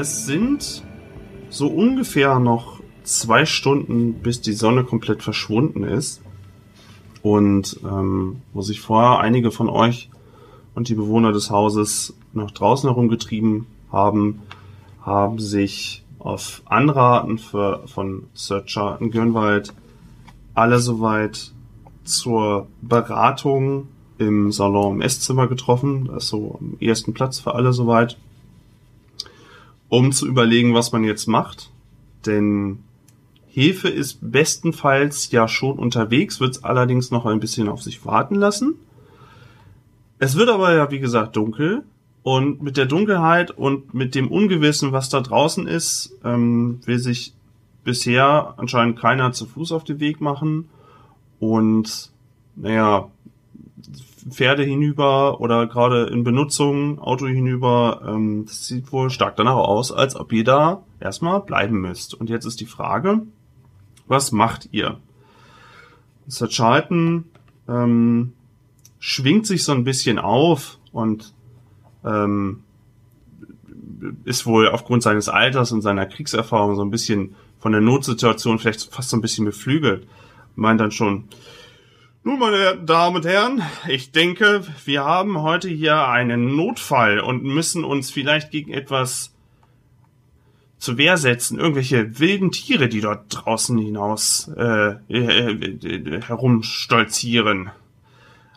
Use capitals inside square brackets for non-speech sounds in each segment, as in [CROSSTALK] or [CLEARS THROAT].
es sind so ungefähr noch zwei Stunden, bis die Sonne komplett verschwunden ist. Und ähm, wo sich vorher einige von euch und die Bewohner des Hauses noch draußen herumgetrieben haben, haben sich auf Anraten für, von Sir Charlton Gönwald alle soweit zur Beratung im Salon im Esszimmer getroffen. Das ist so am ersten Platz für alle soweit. Um zu überlegen, was man jetzt macht. Denn Hefe ist bestenfalls ja schon unterwegs, wird es allerdings noch ein bisschen auf sich warten lassen. Es wird aber ja, wie gesagt, dunkel. Und mit der Dunkelheit und mit dem Ungewissen, was da draußen ist, ähm, will sich bisher anscheinend keiner zu Fuß auf den Weg machen. Und naja, Pferde hinüber oder gerade in Benutzung, Auto hinüber, ähm, das sieht wohl stark danach aus, als ob ihr da erstmal bleiben müsst. Und jetzt ist die Frage, was macht ihr? Sir Charlton ähm, schwingt sich so ein bisschen auf und ähm, ist wohl aufgrund seines Alters und seiner Kriegserfahrung so ein bisschen von der Notsituation vielleicht fast so ein bisschen beflügelt. Meint dann schon, nun, meine Damen und Herren, ich denke, wir haben heute hier einen Notfall und müssen uns vielleicht gegen etwas zu Wehr setzen. Irgendwelche wilden Tiere, die dort draußen hinaus äh, äh, äh, herumstolzieren.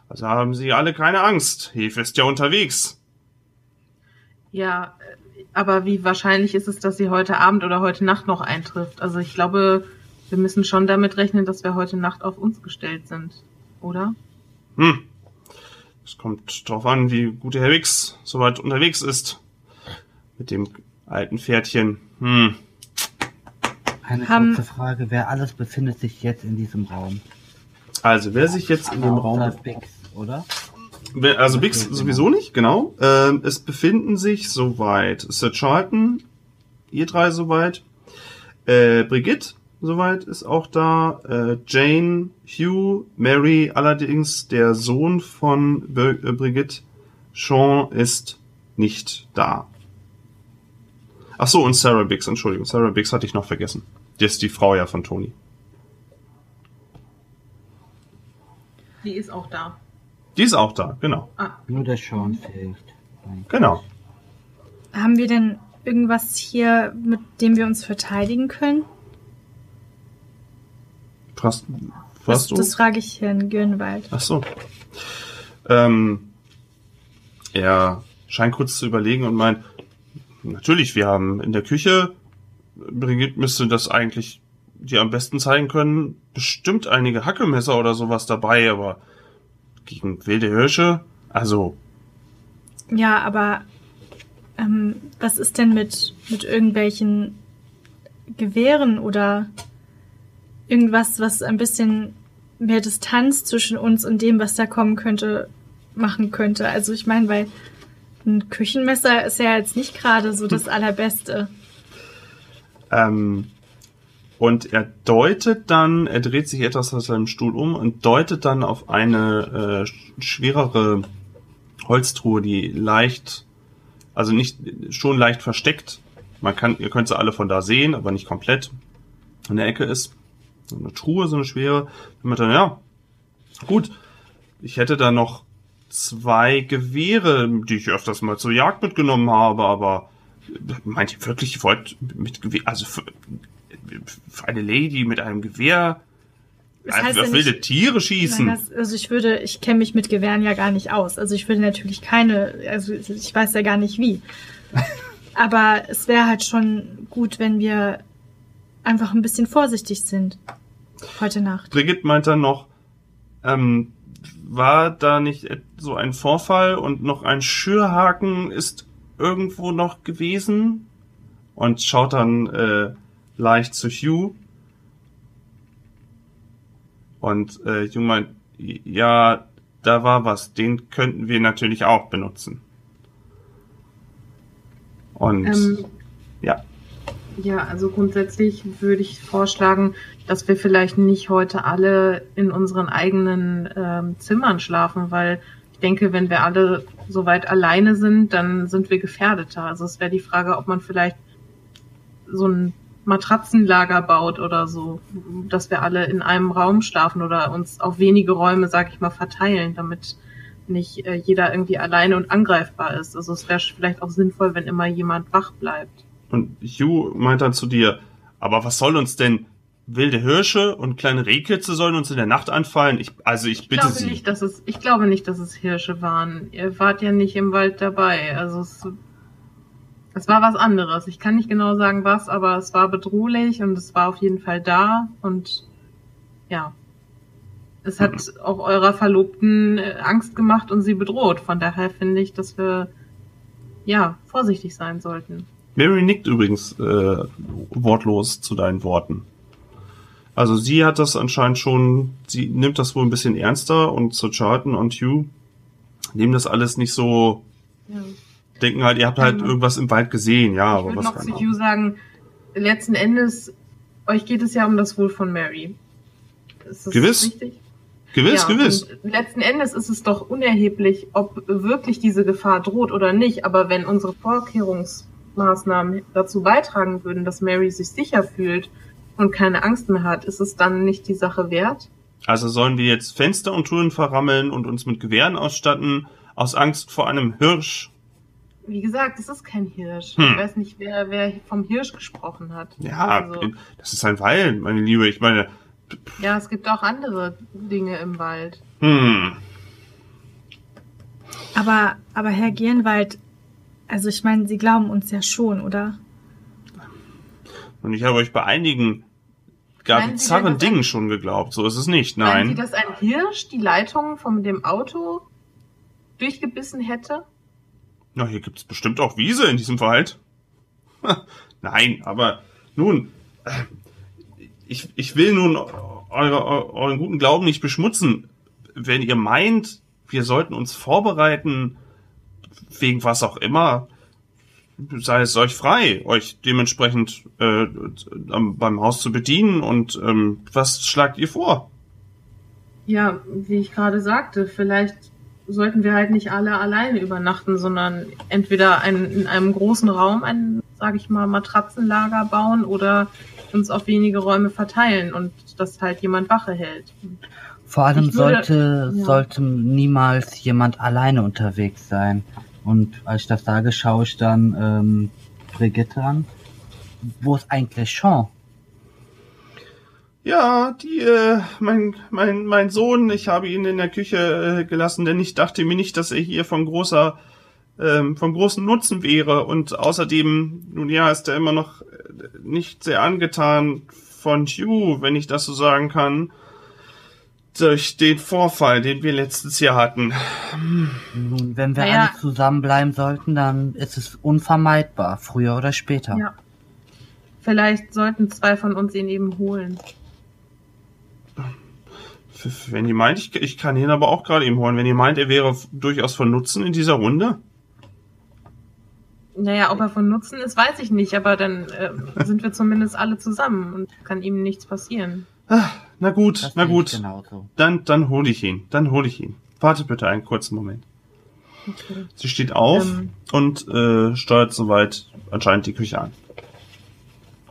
Also haben Sie alle keine Angst. Hefe ist ja unterwegs. Ja, aber wie wahrscheinlich ist es, dass sie heute Abend oder heute Nacht noch eintrifft? Also ich glaube, wir müssen schon damit rechnen, dass wir heute Nacht auf uns gestellt sind, oder? Hm. Es kommt drauf an, wie gut der Herr Wix soweit unterwegs ist. Mit dem alten Pferdchen. Hm. Eine Haben- kurze Frage, wer alles befindet sich jetzt in diesem Raum? Also, wer sich jetzt in dem Raum Bix, oder? Also Bix sowieso nicht, genau. Ähm, es befinden sich soweit Sir Charlton, ihr drei soweit, äh, Brigitte soweit ist auch da, äh, Jane, Hugh, Mary, allerdings der Sohn von Bir äh, Brigitte, Sean ist nicht da. Ach so, und Sarah Biggs, Entschuldigung, Sarah Biggs hatte ich noch vergessen. Die ist die Frau ja von Tony. Die ist auch da. Die ist auch da, genau. Ah, Nur der Sean fehlt. Genau. Haben wir denn irgendwas hier, mit dem wir uns verteidigen können? Was, Das, was du? das frage ich Herrn Gürnwald. Ach so. Ähm, er scheint kurz zu überlegen und meint, natürlich, wir haben in der Küche, Brigitte müsste das eigentlich dir am besten zeigen können, bestimmt einige Hackelmesser oder sowas dabei, aber gegen wilde Hirsche, also, Ja, aber ähm, was ist denn mit, mit irgendwelchen Gewehren oder irgendwas, was ein bisschen mehr Distanz zwischen uns und dem, was da kommen könnte, machen könnte? Also ich meine, weil ein Küchenmesser ist ja jetzt nicht gerade so das Allerbeste. ähm, und er deutet dann, er dreht sich etwas aus seinem Stuhl um und deutet dann auf eine äh, schwerere Holztruhe, die leicht, also nicht schon leicht versteckt. Man kann, ihr könnt sie alle von da sehen, aber nicht komplett. In der Ecke ist so eine Truhe, so eine schwere. Man dann, ja, gut. Ich hätte da noch zwei Gewehre, die ich öfters mal zur Jagd mitgenommen habe, aber meint ihr wirklich, ihr wollt mit Gewehr, also für, für eine Lady mit einem Gewehr Das heißt auf ja wilde nicht- Tiere schießen? Nein, das, also ich würde, ich kenne mich mit Gewehren ja gar nicht aus. Also ich würde natürlich keine, also ich weiß ja gar nicht wie. [LAUGHS] Aber es wäre halt schon gut, wenn wir einfach ein bisschen vorsichtig sind heute Nacht. Brigitte meint dann noch, ähm, war da nicht so ein Vorfall und noch ein Schürhaken ist irgendwo noch gewesen? Und schaut dann äh, leicht zu Hugh. Und äh, Hugh meint, ja, da war was, den könnten wir natürlich auch benutzen. Und ähm, ja, ja, also grundsätzlich würde ich vorschlagen, dass wir vielleicht nicht heute alle in unseren eigenen ähm, Zimmern schlafen, weil ich denke, wenn wir alle soweit alleine sind, dann sind wir gefährdeter. Also es wäre die Frage, ob man vielleicht so ein Matratzenlager baut oder so, dass wir alle in einem Raum schlafen oder uns auf wenige Räume, sag ich mal, verteilen, damit nicht äh, jeder irgendwie alleine und angreifbar ist. Also es wäre vielleicht auch sinnvoll, wenn immer jemand wach bleibt. Und Hugh meint dann zu dir, aber was soll uns denn wilde Hirsche und kleine Rehkitze sollen uns in der Nacht anfallen? Ich, also ich Ich bitte glaube Sie. nicht, dass es, ich glaube nicht, dass es Hirsche waren. Ihr wart ja nicht im Wald dabei. Also es, es war was anderes. Ich kann nicht genau sagen was, aber es war bedrohlich und es war auf jeden Fall da und ja. Es hat auch eurer Verlobten äh, Angst gemacht und sie bedroht. Von daher finde ich, dass wir ja vorsichtig sein sollten. Mary nickt übrigens äh, wortlos zu deinen Worten. Also sie hat das anscheinend schon, sie nimmt das wohl ein bisschen ernster und zu Charlton und Hugh nehmen das alles nicht so, Ja. denken halt, ihr habt halt Ähm, irgendwas im Wald gesehen, ja, Ich aber würde was noch kann zu Hugh sagen, letzten Endes, euch geht es ja um das Wohl von Mary. Ist das Gewiss. richtig? Gewiss, ja, gewiss. Letzten Endes ist es doch unerheblich, ob wirklich diese Gefahr droht oder nicht. Aber wenn unsere Vorkehrungsmaßnahmen dazu beitragen würden, dass Mary sich sicher fühlt und keine Angst mehr hat, ist es dann nicht die Sache wert? Also sollen wir jetzt Fenster und Türen verrammeln und uns mit Gewehren ausstatten, aus Angst vor einem Hirsch? Wie gesagt, es ist kein Hirsch. Hm. Ich weiß nicht, wer, wer vom Hirsch gesprochen hat. Ja, Also, das ist ein Wald, meine Liebe. Ich meine, ja, es gibt auch andere Dinge im Wald. hm, Aber, aber Herr Gierenwald, also ich meine, Sie glauben uns ja schon, oder? und ich habe euch bei einigen denn, bizarren dass ein- Dingen schon geglaubt. So ist es nicht, Meinen Sie, nein. dass ein Hirsch die Leitung von dem Auto durchgebissen hätte? Na, hier gibt's bestimmt auch Wiese in diesem Wald. Nein, aber nun, äh, ich, ich will nun eure, eu- euren guten Glauben nicht beschmutzen. Wenn ihr meint, wir sollten uns vorbereiten, wegen was auch immer, sei es euch frei, euch dementsprechend äh, am- beim Haus zu bedienen und ähm, was schlagt ihr vor? Ja, wie ich gerade sagte, vielleicht sollten wir halt nicht alle alleine übernachten, sondern entweder ein, in einem großen Raum ein, sage ich mal, Matratzenlager bauen oder uns auf wenige Räume verteilen und dass halt jemand Wache hält. Vor allem würde- sollte, ja. sollte niemals jemand alleine unterwegs sein. Und als ich das sage, schaue ich dann ähm, Brigitte an. Wo ist eigentlich Sean? Ja, die, äh, mein, mein, mein Sohn, ich habe ihn in der Küche äh, gelassen, denn ich dachte mir nicht, dass er hier von großer, ähm, von großem Nutzen wäre. Und außerdem, nun ja, ist er immer noch äh, nicht sehr angetan von Hugh, wenn ich das so sagen kann, durch den Vorfall, den wir letztes Jahr hatten. Nun, wenn wir Naja. alle zusammenbleiben sollten, dann ist es unvermeidbar, früher oder später. Ja. Vielleicht sollten zwei von uns ihn eben holen. Wenn ihr meint, ich, ich kann ihn aber auch gerade eben holen. Wenn ihr meint, er wäre durchaus von Nutzen in dieser Runde. Naja, ob er von Nutzen ist, weiß ich nicht, aber dann äh, sind wir zumindest alle zusammen und kann ihm nichts passieren. Na gut, Das na gut. Genauso. Dann, dann hole ich ihn. Dann hole ich ihn. Wartet bitte einen kurzen Moment. Okay. Sie steht auf Ähm. und äh, steuert soweit anscheinend die Küche an.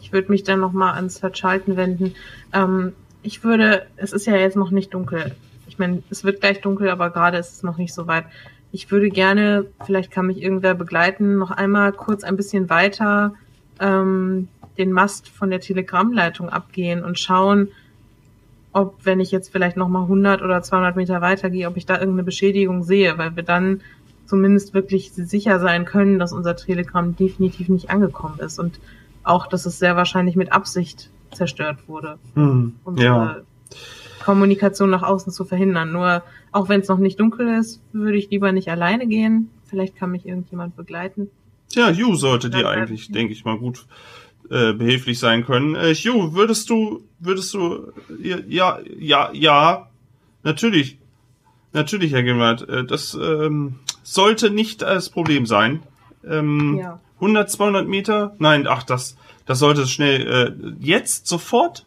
Ich würde mich dann nochmal ans Verschalten wenden. Ähm, ich würde, es ist ja jetzt noch nicht dunkel. Ich meine, es wird gleich dunkel, aber gerade ist es noch nicht so weit. Ich würde gerne, vielleicht kann mich irgendwer begleiten, noch einmal kurz ein bisschen weiter ähm, den Mast von der Telegrammleitung abgehen und schauen, ob, wenn ich jetzt vielleicht nochmal 100 oder 200 Meter weitergehe, ob ich da irgendeine Beschädigung sehe, weil wir dann zumindest wirklich sicher sein können, dass unser Telegramm definitiv nicht angekommen ist und auch, dass es sehr wahrscheinlich mit Absicht zerstört wurde, Hm, unsere ja. Kommunikation nach außen zu verhindern. Nur, auch wenn es noch nicht dunkel ist, würde ich lieber nicht alleine gehen. Vielleicht kann mich irgendjemand begleiten. Tja, Hugh sollte dir Ja, eigentlich, ja. denke ich mal, gut äh, behilflich sein können. Äh, Hugh, würdest du, würdest du, ja, ja, ja, natürlich, natürlich, Herr Gimmert, äh, das ähm, sollte nicht das Problem sein. Ähm, Ja. 100, 200 Meter? Nein, ach, das, das sollte schnell, äh, jetzt, sofort?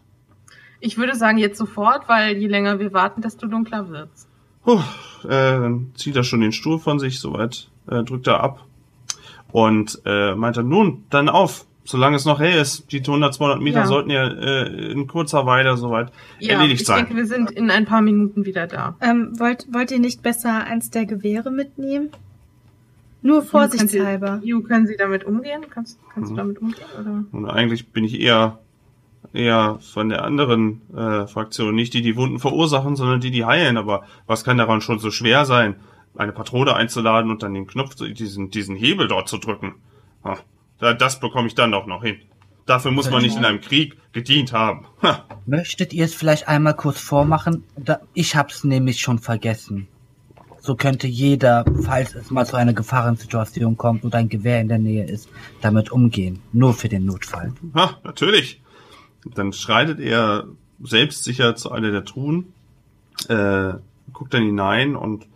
Ich würde sagen jetzt sofort, weil je länger wir warten, desto dunkler wird's. Puh, äh, dann zieht er schon den Stuhl von sich, soweit äh, drückt er ab und äh, meinte, nun, dann auf, solange es noch hell ist. Die 100, 200 Meter Ja. sollten ja äh, in kurzer Weile soweit Ja, erledigt ich sein. denke, wir sind in ein paar Minuten wieder da. Ähm, wollt, wollt ihr nicht besser eins der Gewehre mitnehmen? Nur vorsichtshalber. Ju, können Sie damit umgehen? Kannst, kannst Mhm. du damit umgehen? Oder? Und eigentlich bin ich eher eher von der anderen äh, Fraktion, nicht die die Wunden verursachen, sondern die die heilen. Aber was kann daran schon so schwer sein, eine Patrone einzuladen und dann den Knopf, diesen diesen Hebel dort zu drücken? Ha, das bekomme ich dann doch noch hin. Dafür muss man nicht in einem Krieg gedient haben. Ha. Möchtet ihr es vielleicht einmal kurz vormachen? Ich hab's nämlich schon vergessen. So könnte jeder, falls es mal zu einer Gefahrensituation kommt und ein Gewehr in der Nähe ist, damit umgehen. Nur für den Notfall. Ha, natürlich. Dann schreitet er selbstsicher zu einer der Truhen, äh, guckt dann hinein und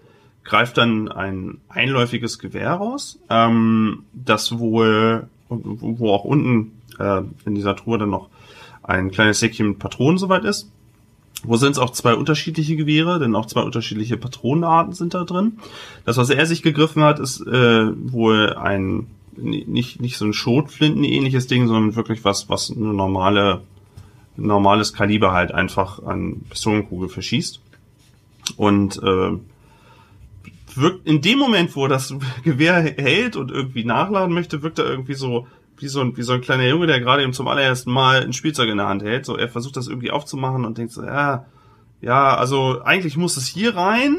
greift dann ein einläufiges Gewehr raus, ähm, das wohl, wo auch unten äh, in dieser Truhe dann noch ein kleines Säckchen mit Patronen soweit ist. Wo sind es auch zwei unterschiedliche Gewehre, denn auch zwei unterschiedliche Patronenarten sind da drin. Das, was er sich gegriffen hat, ist äh, wohl ein nicht nicht so ein Schrotflinten-ähnliches Ding, sondern wirklich was, was eine normale normales Kaliber halt einfach an Pistolenkugel verschießt. Und äh, wirkt in dem Moment, wo er das [LAUGHS] Gewehr hält und irgendwie nachladen möchte, wirkt er irgendwie so wie so ein, wie so ein kleiner Junge, der gerade eben zum allerersten Mal ein Spielzeug in der Hand hält. So, er versucht das irgendwie aufzumachen und denkt so, ja, ja, also eigentlich muss es hier rein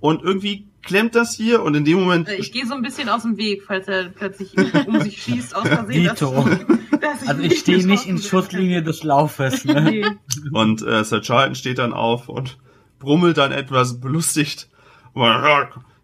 und irgendwie klemmt das hier und in dem Moment Äh, Ich gehe so ein bisschen aus dem Weg, falls er plötzlich um sich [LAUGHS] schießt aus Versehen. dass- Dito. dass Also ich stehe nicht in Schusslinie des Laufes. Ne? Nee. Und äh, Sir Charlton steht dann auf und brummelt dann etwas belustigt.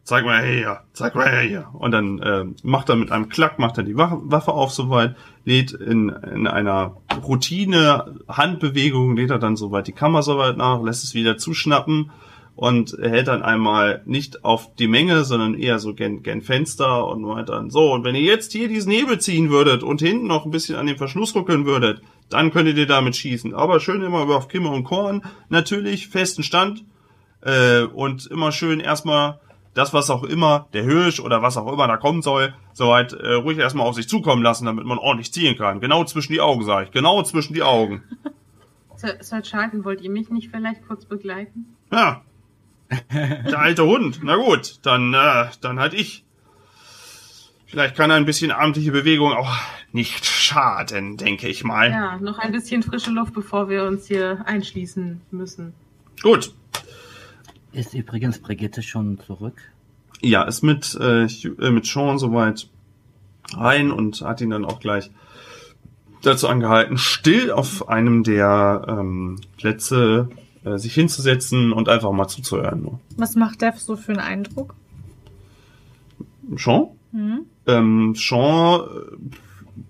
Zeig mal her, zeig mal her. Und dann äh, macht er mit einem Klack, macht er die Waffe, Waffe auf soweit, lädt in, in einer Routine Handbewegung, lädt er dann soweit die Kammer soweit nach, lässt es wieder zuschnappen und hält dann einmal nicht auf die Menge, sondern eher so gen, gen Fenster und meint dann so, und wenn ihr jetzt hier diesen Hebel ziehen würdet und hinten noch ein bisschen an den Verschluss ruckeln würdet, dann könntet ihr damit schießen. Aber schön immer über auf Kimme und Korn, natürlich, festen Stand äh, und immer schön erstmal das, was auch immer, der Hirsch oder was auch immer da kommen soll, soweit äh, ruhig erstmal auf sich zukommen lassen, damit man ordentlich zielen kann. Genau zwischen die Augen, sage ich. Genau zwischen die Augen. [LAUGHS] Sir Charlton, wollt ihr mich nicht vielleicht kurz begleiten? Ja. [LAUGHS] Der alte Hund. Na gut, dann, äh, dann halt ich. Vielleicht kann ein bisschen abendliche Bewegung auch nicht schaden, denke ich mal. Ja, noch ein bisschen frische Luft, bevor wir uns hier einschließen müssen. Gut. Ist übrigens Brigitte schon zurück? Ja, ist mit, äh, äh, mit Sean soweit rein und hat ihn dann auch gleich dazu angehalten, still auf einem der ähm, Plätze äh, sich hinzusetzen und einfach mal zuzuhören. Nur. Was macht der so für einen Eindruck? Sean? Hm? Ähm, Sean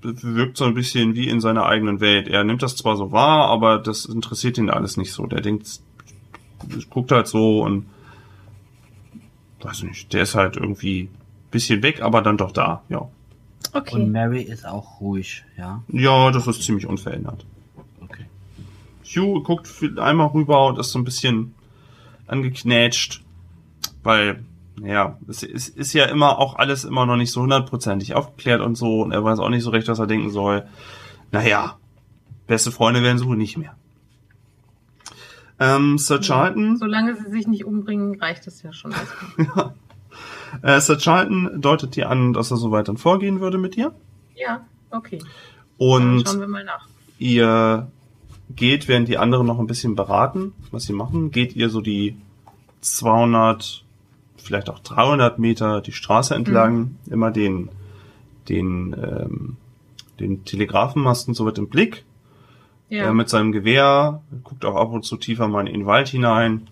äh, wirkt so ein bisschen wie in seiner eigenen Welt. Er nimmt das zwar so wahr, aber das interessiert ihn alles nicht so. Der denkt, guckt halt so und weiß nicht, der ist halt irgendwie bisschen weg, aber dann doch da, ja. Und Okay. Mary ist auch ruhig, ja? Ja, das ist ziemlich unverändert. Okay. Hugh guckt einmal rüber und ist so ein bisschen angeknätscht, weil, naja, es ist, ist ja immer auch alles immer noch nicht so hundertprozentig aufgeklärt und so und er weiß auch nicht so recht, was er denken soll. Naja, beste Freunde werden wohl nicht mehr. Ähm, Sir Charlton, Solange sie sich nicht umbringen, reicht es ja schon. [LAUGHS] erstmal. äh, Sir Charlton deutet dir an, dass er so weit dann vorgehen würde mit dir. ja, okay. Dann Und schauen wir mal nach. ihr geht, während die anderen noch ein bisschen beraten, was sie machen, geht ihr so die 200, vielleicht auch 300 Meter die Straße entlang, immer den, den, ähm, den Telegrafenmasten so mit im Blick, Ja, mit seinem Gewehr, guckt auch ab und zu tiefer mal in den Wald hinein.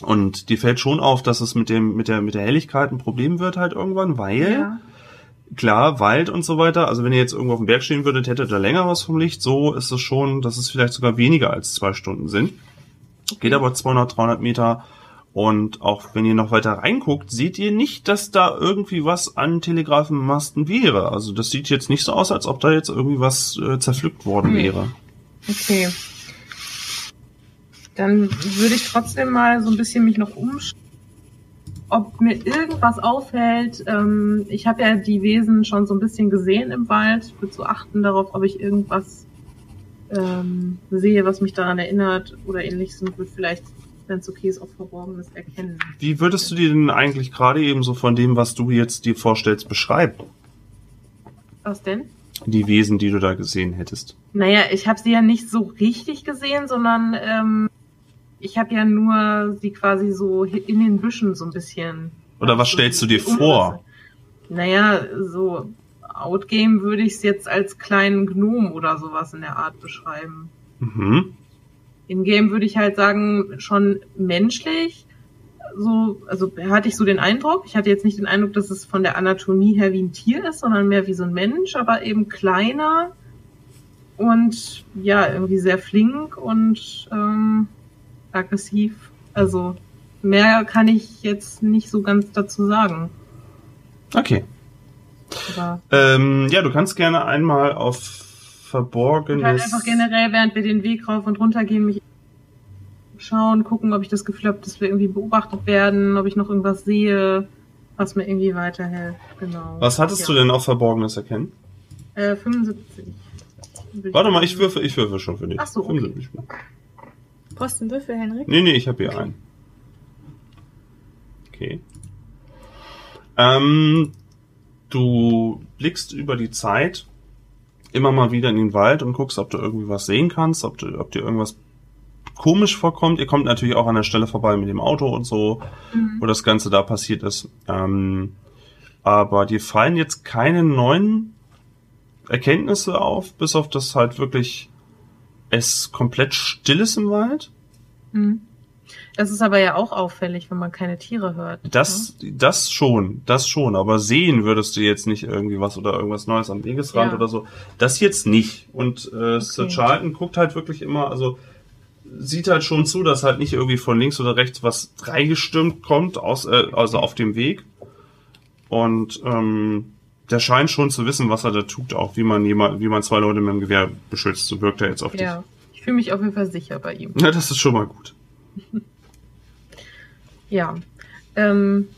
Und dir fällt schon auf, dass es mit dem, mit der, mit der Helligkeit ein Problem wird halt irgendwann, weil ja. klar, Wald und so weiter. Also wenn ihr jetzt irgendwo auf dem Berg stehen würdet, hättet ihr länger was vom Licht. So ist es schon, dass es vielleicht sogar weniger als zwei Stunden sind. Geht aber 200, 300 Meter. Und auch wenn ihr noch weiter reinguckt, seht ihr nicht, dass da irgendwie was an Telegrafenmasten wäre. Also das sieht jetzt nicht so aus, als ob da jetzt irgendwie was äh, zerpflückt worden Nee. wäre. Okay. Dann würde ich trotzdem mal so ein bisschen mich noch umschauen ob mir irgendwas auffällt. Ähm, ich habe ja die Wesen schon so ein bisschen gesehen im Wald. Ich würde so achten darauf, ob ich irgendwas ähm, sehe, was mich daran erinnert oder ähnliches und würde vielleicht, wenn es okay ist, auch Verborgenes erkennen. Wie würdest du dir denn eigentlich gerade eben so von dem, was du jetzt dir vorstellst, beschreiben? Was denn? Die Wesen, die du da gesehen hättest. Naja, ich habe sie ja nicht so richtig gesehen, sondern ähm, ich habe ja nur sie quasi so in den Büschen so ein bisschen. Oder was so stellst du dir vor? Naja, so Outgame würde ich es jetzt als kleinen Gnom oder sowas in der Art beschreiben. Mhm. In-game würde ich halt sagen, schon menschlich. So, also hatte ich so den Eindruck. Ich hatte jetzt nicht den Eindruck, dass es von der Anatomie her wie ein Tier ist, sondern mehr wie so ein Mensch, aber eben kleiner und ja, irgendwie sehr flink und ähm, aggressiv. Also mehr kann ich jetzt nicht so ganz dazu sagen. Okay. Ähm, ja, du kannst gerne einmal auf ich Verborgenes. halt einfach generell, während wir den Weg rauf und runter gehen, mich schauen, gucken, ob ich das Gefühl habe, dass wir irgendwie beobachtet werden, ob ich noch irgendwas sehe, was mir irgendwie weiterhilft. Genau. Was hattest ja. du denn auf Verborgenes erkennen? Äh, 75. Würde Warte mal, ich würfe, ich würfe schon für dich. Ach so, okay. 75. Brauchst du einen Würfel, Henrik? Nee, nee, ich habe hier einen. Okay. Ähm, du blickst über die Zeit immer mal wieder in den Wald und guckst, ob du irgendwie was sehen kannst, ob, du, ob dir irgendwas komisch vorkommt. Ihr kommt natürlich auch an der Stelle vorbei mit dem Auto und so, Mhm. wo das Ganze da passiert ist. Ähm, aber dir fallen jetzt keine neuen Erkenntnisse auf, bis auf das halt wirklich es komplett still ist im Wald. Mhm. Das ist aber ja auch auffällig, wenn man keine Tiere hört. Das, das schon, das schon, aber sehen würdest du jetzt nicht irgendwie was oder irgendwas Neues am Wegesrand Ja. oder so. Das jetzt nicht. Und äh, Sir Okay. Charlton guckt halt wirklich immer, also sieht halt schon zu, dass halt nicht irgendwie von links oder rechts was reingestürmt kommt, aus, äh, also auf dem Weg. Und ähm, der scheint schon zu wissen, was er da tut, auch wie man jemand, wie man zwei Leute mit dem Gewehr beschützt. So wirkt er jetzt auf Ja. ja. Ich fühle mich auf jeden Fall sicher bei ihm. dich. Ja, das ist schon mal gut. [LAUGHS] Ja. Ähm,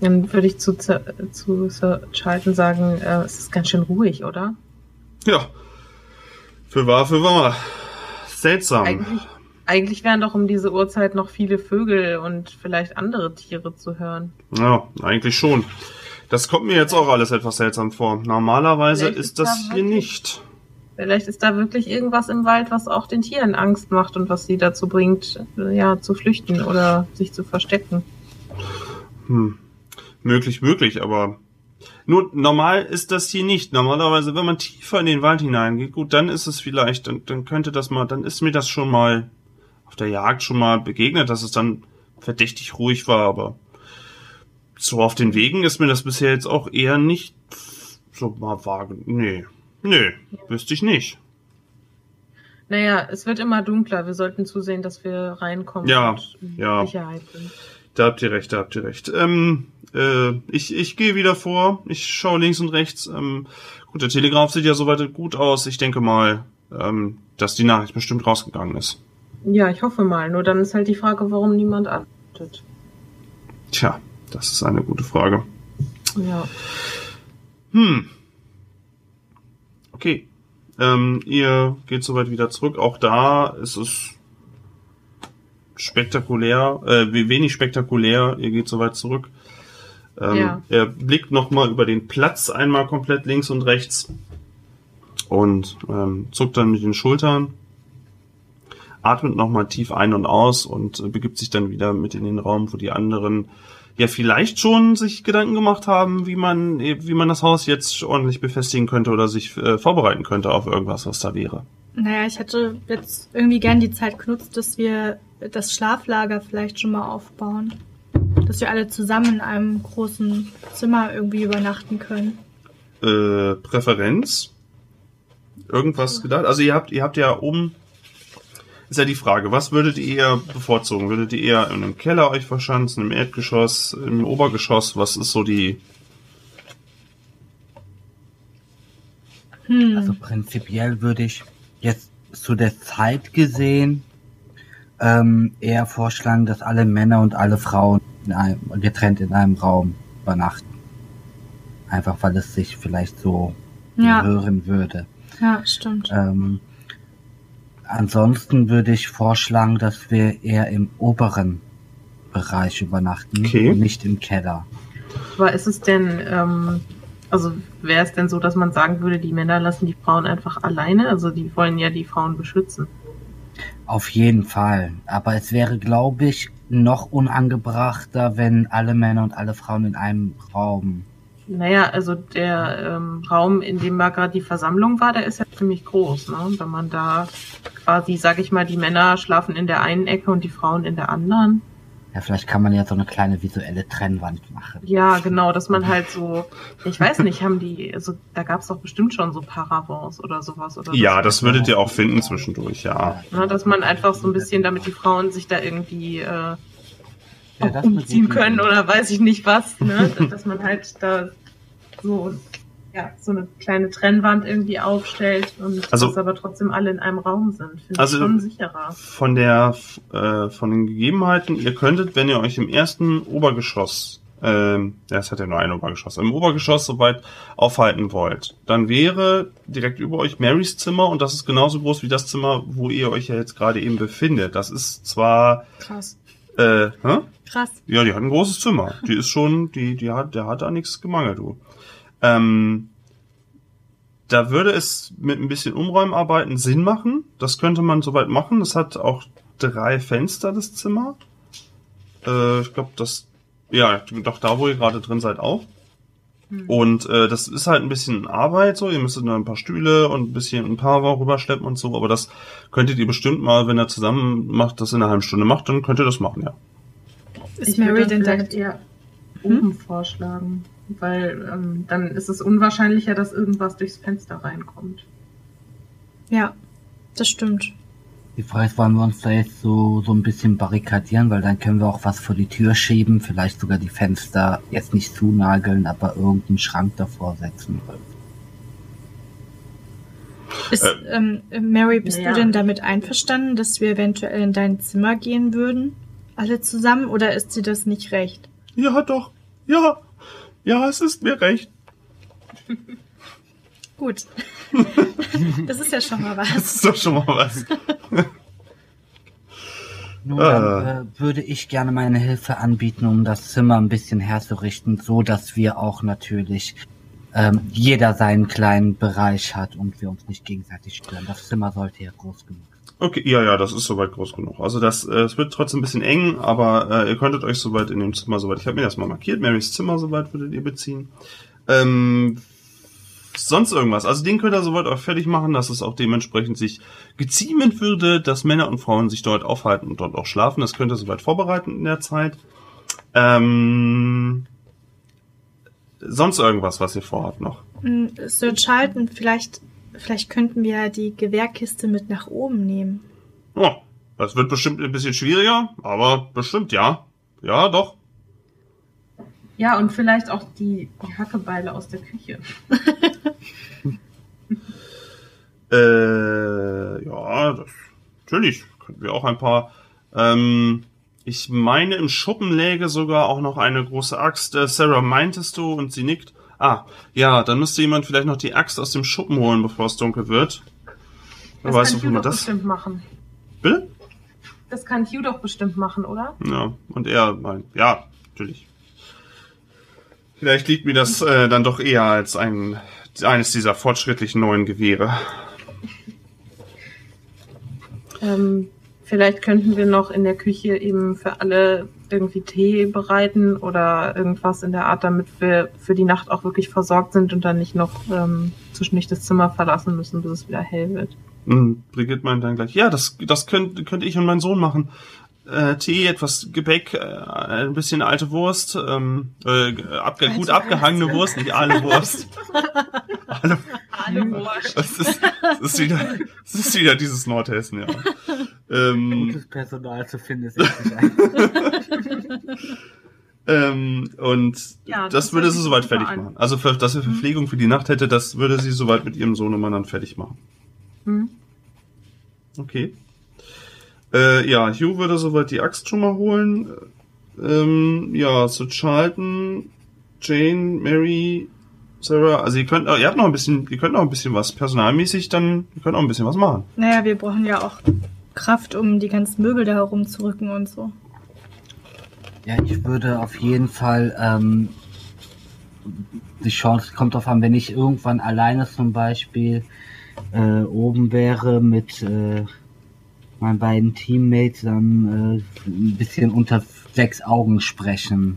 dann würde ich zu, zu, zu Sir Charlton sagen, äh, es ist ganz schön ruhig, oder? Ja. Für wahr, für wahr. Seltsam. Eigentlich, eigentlich wären doch um diese Uhrzeit noch viele Vögel und vielleicht andere Tiere zu hören. Ja, eigentlich schon. Das kommt mir jetzt auch alles etwas seltsam vor. Normalerweise Vielleicht ist das da hier wirklich- nicht. Vielleicht ist da wirklich irgendwas im Wald, was auch den Tieren Angst macht und was sie dazu bringt, ja, zu flüchten oder sich zu verstecken. Hm. Möglich, möglich, aber nur normal ist das hier nicht. Normalerweise, wenn man tiefer in den Wald hineingeht, gut, dann ist es vielleicht, dann, dann könnte das mal, dann ist mir das schon mal auf der Jagd schon mal begegnet, dass es dann verdächtig ruhig war, aber so auf den Wegen ist mir das bisher jetzt auch eher nicht so mal vage. Nee. Nee, wüsste ich nicht. Naja, es wird immer dunkler. Wir sollten zusehen, dass wir reinkommen Ja, ja. Sicherheit sind. Da habt ihr recht, da habt ihr recht. Ähm, äh, ich, ich gehe wieder vor. Ich schaue links und rechts. Ähm, gut, der Telegraph sieht ja soweit gut aus. Ich denke mal, ähm, dass die Nachricht bestimmt rausgegangen ist. Ja, ich hoffe mal. Nur dann ist halt die Frage, warum niemand antwortet. Tja, das ist eine gute Frage. Ja. Hm. Okay. Ähm, ihr geht soweit wieder zurück. Auch da ist es spektakulär, äh, we- wenig spektakulär. Ihr geht soweit zurück. Ähm, Ja. Er blickt nochmal über den Platz einmal komplett links und rechts und ähm, zuckt dann mit den Schultern, atmet nochmal tief ein und aus und äh, begibt sich dann wieder mit in den Raum, wo die anderen ja vielleicht schon sich Gedanken gemacht haben, wie man wie man das Haus jetzt ordentlich befestigen könnte oder sich äh, vorbereiten könnte auf irgendwas, was da wäre. Naja, ich hätte jetzt irgendwie gern die Zeit genutzt, dass wir das Schlaflager vielleicht schon mal aufbauen. Dass wir alle zusammen in einem großen Zimmer irgendwie übernachten können. Äh, Präferenz? Irgendwas gedacht? Also ihr habt ihr habt ja oben ist ja die Frage, was würdet ihr eher bevorzugen? Würdet ihr eher in einem Keller euch verschanzen, im Erdgeschoss, im Obergeschoss? Was ist so die Hm. Also prinzipiell würde ich jetzt zu der Zeit gesehen ähm, eher vorschlagen, dass alle Männer und alle Frauen in einem, getrennt in einem Raum übernachten. Einfach weil es sich vielleicht so Ja. hören würde. Ja, stimmt. Ähm, ansonsten würde ich vorschlagen, dass wir eher im oberen Bereich übernachten Okay. und nicht im Keller. Aber ist es denn, ähm, also wäre es denn so, dass man sagen würde, die Männer lassen die Frauen einfach alleine? Also die wollen ja die Frauen beschützen. Auf jeden Fall. Aber es wäre, glaube ich, noch unangebrachter, wenn alle Männer und alle Frauen in einem Raum. Naja, also der ähm, Raum, in dem da gerade die Versammlung war, der ist ja ziemlich groß, ne? Wenn man da quasi, sag ich mal, die Männer schlafen in der einen Ecke und die Frauen in der anderen. Ja, vielleicht kann man ja so eine kleine visuelle Trennwand machen. Ja, genau, dass man halt so, ich weiß nicht, haben die, also da gab's doch bestimmt schon so Paravents oder sowas oder Ja, das würdet ihr auch finden zwischendurch, ja. Ne, dass man einfach so ein bisschen, damit die Frauen sich da irgendwie äh, Ja, das umziehen können oder weiß ich nicht was, ne? [LAUGHS] dass man halt da so, ja, so eine kleine Trennwand irgendwie aufstellt und Also- dass aber trotzdem alle in einem Raum sind. Finde Also- ich schon sicherer. Von der, äh, von den Gegebenheiten, ihr könntet, wenn ihr euch im ersten Obergeschoss, ähm, ja, es hat ja nur ein Obergeschoss, im Obergeschoss soweit aufhalten wollt, dann wäre direkt über euch Marys Zimmer und das ist genauso groß wie das Zimmer, wo ihr euch ja jetzt gerade eben befindet. Das ist zwar, Krass. Äh, hä? Krass. Ja, die hat ein großes Zimmer. Die ist schon, die, die hat, der hat da nichts gemangelt, du. Ähm, da würde es mit ein bisschen Umräumarbeiten Sinn machen. Das könnte man soweit machen. Es hat auch drei Fenster, das Zimmer. Äh, ich glaube, das, ja, doch da, wo ihr gerade drin seid, auch. Und äh, das ist halt ein bisschen Arbeit so. Ihr müsstet noch ein paar Stühle und ein bisschen ein paar rüberschleppen und so. Aber das könntet ihr bestimmt mal, wenn ihr zusammen macht, das in einer halben Stunde macht, dann könnt ihr das machen, ja. Ist Ich würde Mary dann denn vielleicht eher oben vorschlagen, weil ähm, dann ist es unwahrscheinlicher, dass irgendwas durchs Fenster reinkommt. Ja, das stimmt. Die Frage ist, wollen wir uns da jetzt so, so ein bisschen barrikadieren, weil dann können wir auch was vor die Tür schieben, vielleicht sogar die Fenster jetzt nicht zunageln, aber irgendeinen Schrank davor setzen. Ist, Äh, ähm, Mary, bist naja. du denn damit einverstanden, dass wir eventuell in dein Zimmer gehen würden? Alle zusammen? Oder ist dir das nicht recht? Ja, doch. Ja. Ja, es ist mir recht. [LAUGHS] Gut. Das ist ja schon mal Das was. ist doch schon mal was. Nun, Ah. dann äh, würde ich gerne meine Hilfe anbieten, um das Zimmer ein bisschen herzurichten, so dass wir auch natürlich ähm, jeder seinen kleinen Bereich hat und wir uns nicht gegenseitig stören. Das Zimmer sollte ja groß genug sein. Okay, ja, ja, das ist soweit groß genug. Also das, äh, es wird trotzdem ein bisschen eng, aber äh, ihr könntet euch soweit in dem Zimmer soweit. Ich habe mir das mal markiert. Marys Zimmer soweit würdet ihr beziehen. Ähm, sonst irgendwas. Also den könnt ihr soweit auch fertig machen, dass es auch dementsprechend sich geziemen würde, dass Männer und Frauen sich dort aufhalten und dort auch schlafen. Das könnt ihr soweit vorbereiten in der Zeit. Ähm, sonst irgendwas, was ihr vorhabt noch. Hm, Sir Charlton, vielleicht, vielleicht könnten wir die Gewehrkiste mit nach oben nehmen. Oh, das wird bestimmt ein bisschen schwieriger, aber bestimmt ja. Ja, doch. Ja, und vielleicht auch die, die Hackebeile aus der Küche. [LAUGHS] Äh, ja, das, natürlich. Könnten wir auch ein paar. Ähm, ich meine, im Schuppen läge sogar auch noch eine große Axt. Äh, Sarah, meintest du? Und sie nickt. Ah, ja, dann müsste jemand vielleicht noch die Axt aus dem Schuppen holen, bevor es dunkel wird. Das weiß, kann wo Hugh man doch das. bestimmt machen. Bitte? Das kann Hugh doch bestimmt machen, oder? Ja, und er meint, ja, natürlich. Vielleicht liegt mir das äh, dann doch eher als ein eines dieser fortschrittlichen neuen Gewehre. Ähm, vielleicht könnten wir noch in der Küche eben für alle irgendwie Tee bereiten oder irgendwas in der Art, damit wir für die Nacht auch wirklich versorgt sind und dann nicht noch ähm, zwischendurch das Zimmer verlassen müssen, bis es wieder hell wird. Und Brigitte meint dann gleich, ja, das, das könnt, könnt ich und mein Sohn machen. Äh, Tee, etwas Gebäck, äh, ein bisschen alte Wurst, ähm, äh, abge gut abgehangene Wurst, nicht alle Wurst. [LAUGHS] alle, Alle Wurst. das, ist, das, ist wieder, das ist wieder dieses Nordhessen, ja. Ähm, Gutes Personal zu finden ist [LAUGHS] ähm, und Ja, das, das würde sie soweit fertig an. machen. Also, für, dass sie Verpflegung für die Nacht hätte, das würde sie soweit mit ihrem Sohnemann dann fertig machen. Hm? Okay. Äh, ja, Hugh würde soweit die Axt schon mal holen. ähm, ja, zu Charlton, Jane, Mary, Sarah, also ihr könnt, ihr habt noch ein bisschen, ihr könnt noch ein bisschen was personalmäßig, dann, ihr könnt auch ein bisschen was machen. Naja, wir brauchen ja auch Kraft, um die ganzen Möbel da herumzurücken und so. Ja, ich würde auf jeden Fall ähm, die Chance kommt drauf an, wenn ich irgendwann alleine zum Beispiel äh, oben wäre mit äh, meinen beiden Teammates, dann äh, ein bisschen unter sechs Augen sprechen.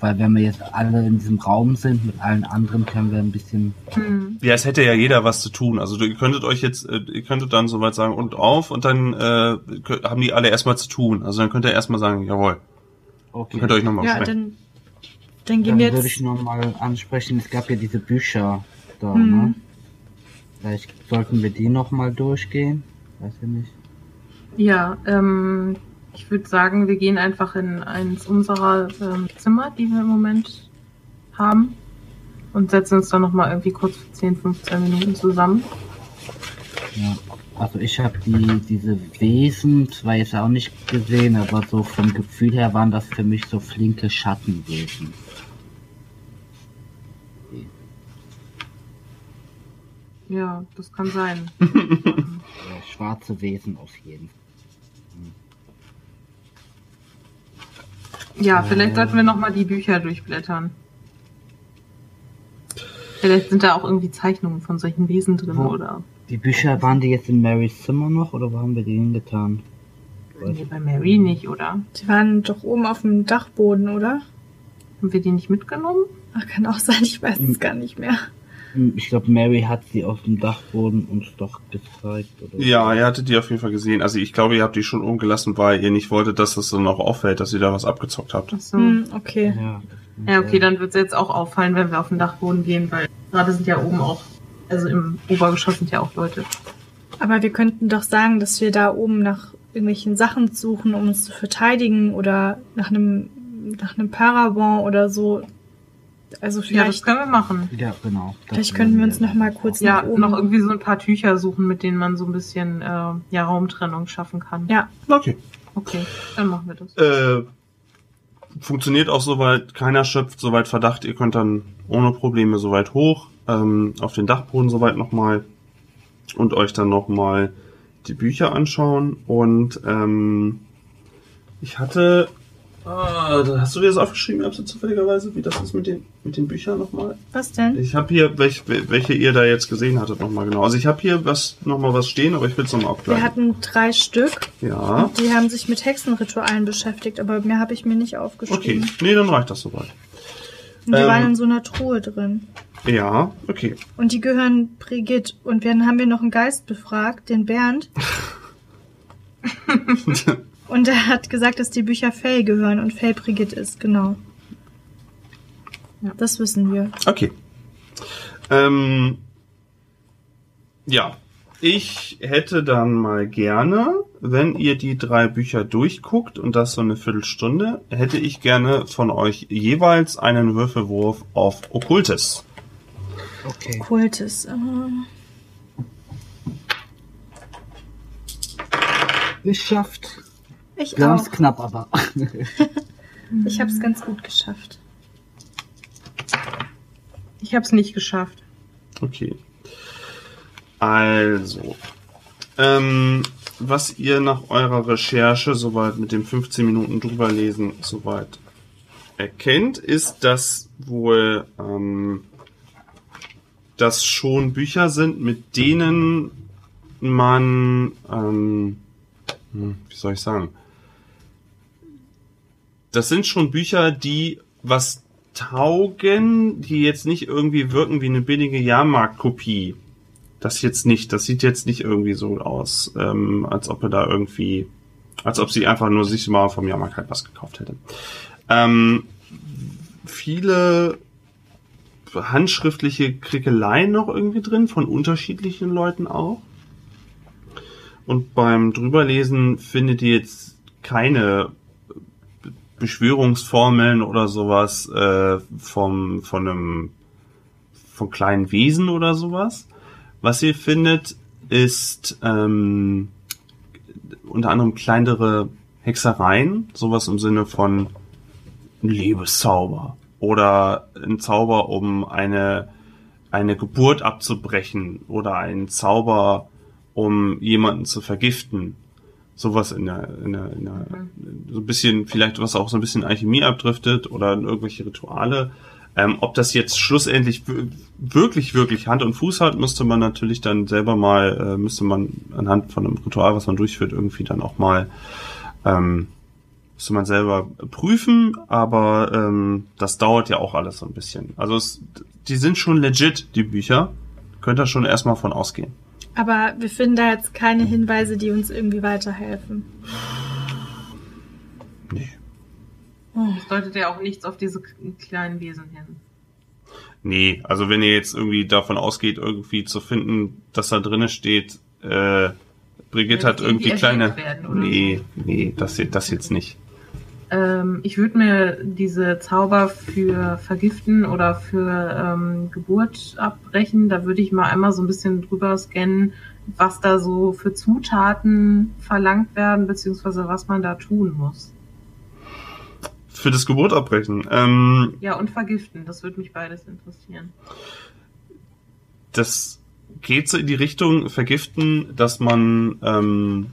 Weil wenn wir jetzt alle in diesem Raum sind, mit allen anderen können wir ein bisschen. Hm. Ja, es hätte ja jeder was zu tun. Also ihr könntet euch jetzt, äh, ihr könntet dann soweit sagen und auf und dann äh, haben die alle erstmal zu tun. Also dann könnt ihr erstmal sagen, jawohl, Okay. dann könnt ihr euch nochmal Ja, sprechen. dann, dann gehen Dann wir würde jetzt. ich nochmal ansprechen, es gab ja diese Bücher da, Hm. ne? Vielleicht sollten wir die nochmal durchgehen. Weiß ich nicht. Ja, ähm, ich würde sagen, wir gehen einfach in eins unserer ähm, Zimmer, die wir im Moment haben. Und setzen uns dann nochmal irgendwie kurz für 10, 15 Minuten zusammen. Ja. Also ich habe die diese Wesen zwar jetzt auch nicht gesehen, aber so vom Gefühl her waren das für mich so flinke Schattenwesen. Ja, das kann sein. [LAUGHS] [LAUGHS] Schwarze Wesen auf jeden Fall. Ja, vielleicht sollten wir nochmal die Bücher durchblättern. Vielleicht sind da auch irgendwie Zeichnungen von solchen Wesen drin, Wo? oder? Die Bücher waren die jetzt in Marys Zimmer noch oder wo haben wir die hingetan? Nee, bei Mary nicht, oder? Die waren doch oben auf dem Dachboden, oder? Haben wir die nicht mitgenommen? Ach, kann auch sein, ich weiß es gar nicht mehr. Ich glaube, Mary hat sie auf dem Dachboden uns doch gezeigt. Oder Ja, ihr hattet die auf jeden Fall gesehen. Also ich glaube, ihr habt die schon umgelassen, weil ihr nicht wolltet, dass das dann auch auffällt, dass ihr da was abgezockt habt. Ach so. Hm, okay. Ja, Ja, okay, dann wird es jetzt auch auffallen, wenn wir auf den Dachboden gehen, weil gerade sind ja oben auch, also im Obergeschoss sind ja auch Leute. Aber wir könnten doch sagen, dass wir da oben nach irgendwelchen Sachen suchen, um uns zu verteidigen oder nach einem nach einem Paravent oder so. Also Ja, das vielleicht, können wir machen. Ja, genau. Vielleicht können wir uns noch mal kurz Ja, nach oben. noch irgendwie so ein paar Tücher suchen, mit denen man so ein bisschen äh, ja, Raumtrennung schaffen kann. Ja, Okay. Okay, dann machen wir das. Äh, funktioniert auch soweit, keiner schöpft soweit Verdacht, ihr könnt dann ohne Probleme soweit hoch, ähm, auf den Dachboden soweit nochmal und euch dann nochmal die Bücher anschauen und ähm, ich hatte Ah, hast du dir das aufgeschrieben, Erbse, zufälligerweise, wie das ist mit den, mit den Büchern nochmal? was denn? Ich habe hier, welch, welche ihr da jetzt gesehen hattet nochmal genau. Also ich habe hier was nochmal was stehen, aber ich will es nochmal Wir abgleichen. hatten drei Stück. Ja, Die haben sich mit Hexenritualen beschäftigt, aber mehr habe ich mir nicht okay. aufgeschrieben. Nee, dann reicht das soweit. Und die Ähm, waren in so einer Truhe drin. Ja, okay. Und die gehören Brigitte. Und dann haben wir noch einen Geist befragt, den Bernd. [LAUGHS] [LAUGHS] Und er hat gesagt, dass die Bücher Fay gehören und Fay Brigitte ist, genau. Ja. Das wissen wir. Okay. Ähm, ja, ich hätte dann mal gerne, wenn ihr die drei Bücher durchguckt und das so eine Viertelstunde, hätte ich gerne von euch jeweils einen Würfelwurf auf Okkultes. Okay. Kultis. Äh, Geschafft. Ich Wir haben auch. es knapp, aber. [LAUGHS] Ich habe es ganz gut geschafft. Ich habe es nicht geschafft. Okay. Also, ähm, was ihr nach eurer Recherche soweit mit dem 15 Minuten drüberlesen soweit erkennt, ist, dass wohl ähm, das schon Bücher sind, mit denen man, ähm, hm, wie soll ich sagen, das sind schon Bücher, die was taugen, die jetzt nicht irgendwie wirken wie eine billige Jahrmarktkopie. Das jetzt nicht. Das sieht jetzt nicht irgendwie so aus, ähm, als ob er da irgendwie, als ob sie einfach nur sich mal vom Jahrmarkt halt was gekauft hätte. Ähm, viele handschriftliche Krickeleien noch irgendwie drin, von unterschiedlichen Leuten auch. Und beim drüberlesen findet ihr jetzt keine Beschwörungsformeln oder sowas äh, vom, von einem von kleinen Wesen oder sowas. Was ihr findet, ist ähm, unter anderem kleinere Hexereien, sowas im Sinne von Liebeszauber oder ein Zauber, um eine, eine Geburt abzubrechen oder ein Zauber, um jemanden zu vergiften. Sowas in der, in der, in der so ein bisschen, vielleicht was auch so ein bisschen Alchemie abdriftet oder irgendwelche Rituale. Ähm, ob das jetzt schlussendlich wirklich, wirklich Hand und Fuß hat, müsste man natürlich dann selber mal, äh, müsste man anhand von einem Ritual, was man durchführt, irgendwie dann auch mal, ähm, müsste man selber prüfen, aber ähm, das dauert ja auch alles so ein bisschen. Also es, die sind schon legit, die Bücher. Könnt ihr schon erstmal von ausgehen. Aber wir finden da jetzt keine Hinweise, die uns irgendwie weiterhelfen. Nee. Es deutet ja auch nichts auf diese kleinen Wesen hin. Nee, also wenn ihr jetzt irgendwie davon ausgeht, irgendwie zu finden, dass da drinnen steht, äh, Brigitte Ja, hat irgendwie irgendwie kleine. werden oder Nee, nee, das, das jetzt nicht. Ähm, ich würde mir diese Zauber für Vergiften oder für ähm, Geburt abbrechen. Da würde ich mal einmal so ein bisschen drüber scannen, was da so für Zutaten verlangt werden, beziehungsweise was man da tun muss. Für das Geburt abbrechen. Ähm, Ja, und vergiften, das würde mich beides interessieren. das geht so in die Richtung vergiften, dass man ähm,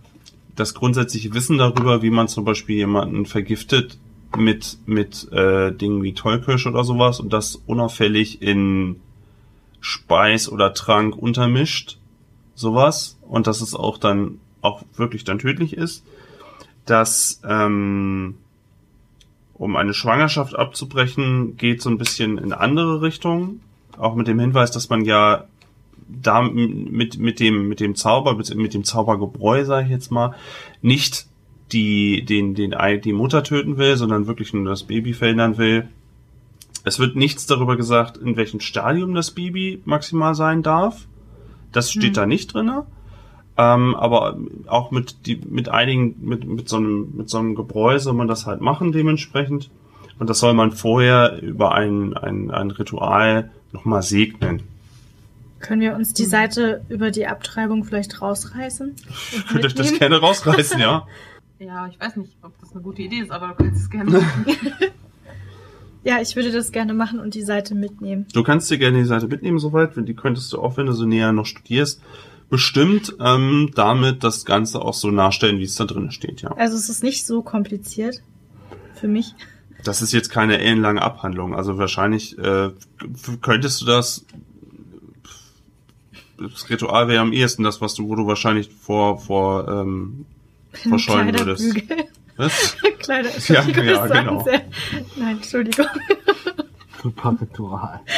das grundsätzliche Wissen darüber, wie man zum Beispiel jemanden vergiftet mit mit äh, Dingen wie Tollkirsch oder sowas und das unauffällig in Speis oder Trank untermischt, sowas und dass es auch dann auch wirklich dann tödlich ist, dass ähm, um eine Schwangerschaft abzubrechen, geht so ein bisschen in andere Richtung. Auch mit dem Hinweis, dass man ja da mit, mit dem, mit dem Zauber, mit, mit dem Zaubergebräu, sage ich jetzt mal, nicht die, den, den, Ei- die Mutter töten will, sondern wirklich nur das Baby verhindern will. Es wird nichts darüber gesagt, in welchem Stadium das Baby maximal sein darf. Das steht Hm. da nicht drinne. Ähm, aber auch mit, die, mit einigen, mit, mit, so einem, mit so einem Gebräu soll man das halt machen dementsprechend. Und das soll man vorher über ein, ein, ein Ritual nochmal segnen. Können wir uns die Mhm. Seite über die Abtreibung vielleicht rausreißen? Ich würde euch das gerne rausreißen, ja. [LAUGHS] Ja, ich weiß nicht, ob das eine gute Idee ist, aber du kannst es gerne machen. [LAUGHS] Ja, ich würde das gerne machen und die Seite mitnehmen. Du kannst dir gerne die Seite mitnehmen soweit, wenn die könntest du auch, wenn du so näher noch studierst, bestimmt ähm, damit das Ganze auch so nachstellen, wie es da drin steht, ja. Also es ist nicht so kompliziert für mich. Das ist jetzt keine ellenlange Abhandlung, also wahrscheinlich äh, könntest du das das Ritual wäre am ehesten das, was du, wo du wahrscheinlich vor, vor, ähm, Verscheuen würdest. Was? [LAUGHS] Kleider. Ja, ja, genau. sehr- Nein, Entschuldigung. Super Ritual. [LAUGHS]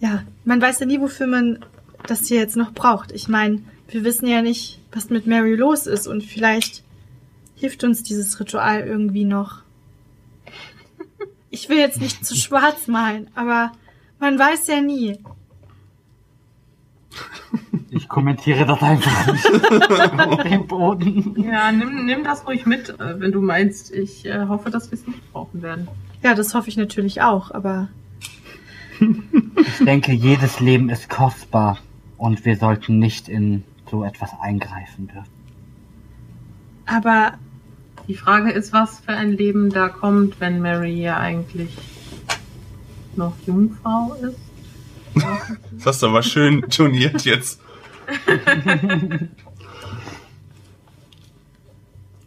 Ja, man weiß ja nie, wofür man das hier jetzt noch braucht. Ich meine, wir wissen ja nicht, was mit Mary los ist und vielleicht hilft uns dieses Ritual irgendwie noch. Ich will jetzt nicht zu schwarz malen, aber man weiß ja nie. Ich kommentiere das einfach nicht. [LAUGHS] Den Boden. ja, nimm, nimm das ruhig mit, äh, wenn du meinst. Ich äh, hoffe, dass wir es nicht brauchen werden. Ja, das hoffe ich natürlich auch, aber Ich denke, jedes Leben ist kostbar und wir sollten nicht in so etwas eingreifen dürfen. aber Die Frage ist, was für ein Leben da kommt, wenn Mary ja eigentlich noch Jungfrau ist. [LAUGHS] Das hast du aber schön turniert jetzt. [LAUGHS]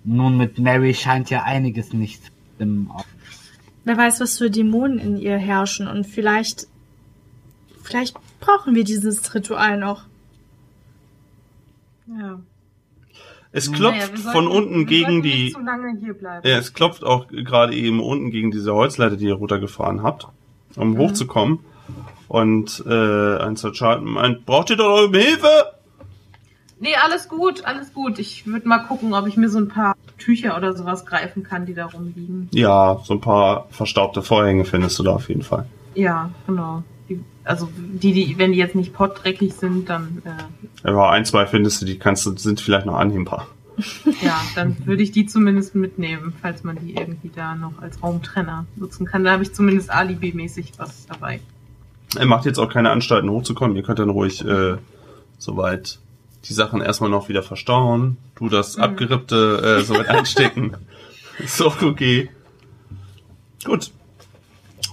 Nun, mit Mary scheint ja einiges nicht zu stimmen. wer weiß, was für Dämonen in ihr herrschen und vielleicht vielleicht brauchen wir dieses Ritual noch. Ja. Es Naja, klopft sollten- von unten gegen die, Nicht zu lange hier bleiben. Ja, es klopft auch gerade eben unten gegen diese Holzleiter, die ihr runtergefahren habt, um hochzukommen. Und äh, ein Sergeant meint, braucht ihr doch eure Hilfe? Nee, alles gut, alles gut. Ich würde mal gucken, ob ich mir so ein paar Tücher oder sowas greifen kann, die da rumliegen. Ja, so ein paar verstaubte Vorhänge findest du da auf jeden Fall. Ja, genau. Die, also die, die, wenn die jetzt nicht pottdreckig sind, dann äh, Aber ein, zwei findest du, die kannst du, sind vielleicht noch annehmbar. [LAUGHS] ja, dann würde ich die zumindest mitnehmen, falls man die irgendwie da noch als Raumtrenner nutzen kann. Da habe ich zumindest alibimäßig was dabei. Er macht jetzt auch keine Anstalten hochzukommen. Ihr könnt dann ruhig äh, soweit die Sachen erstmal noch wieder verstauen. Du das Mhm. abgerippte äh, soweit [LAUGHS] einstecken. Ist auch okay. Gut.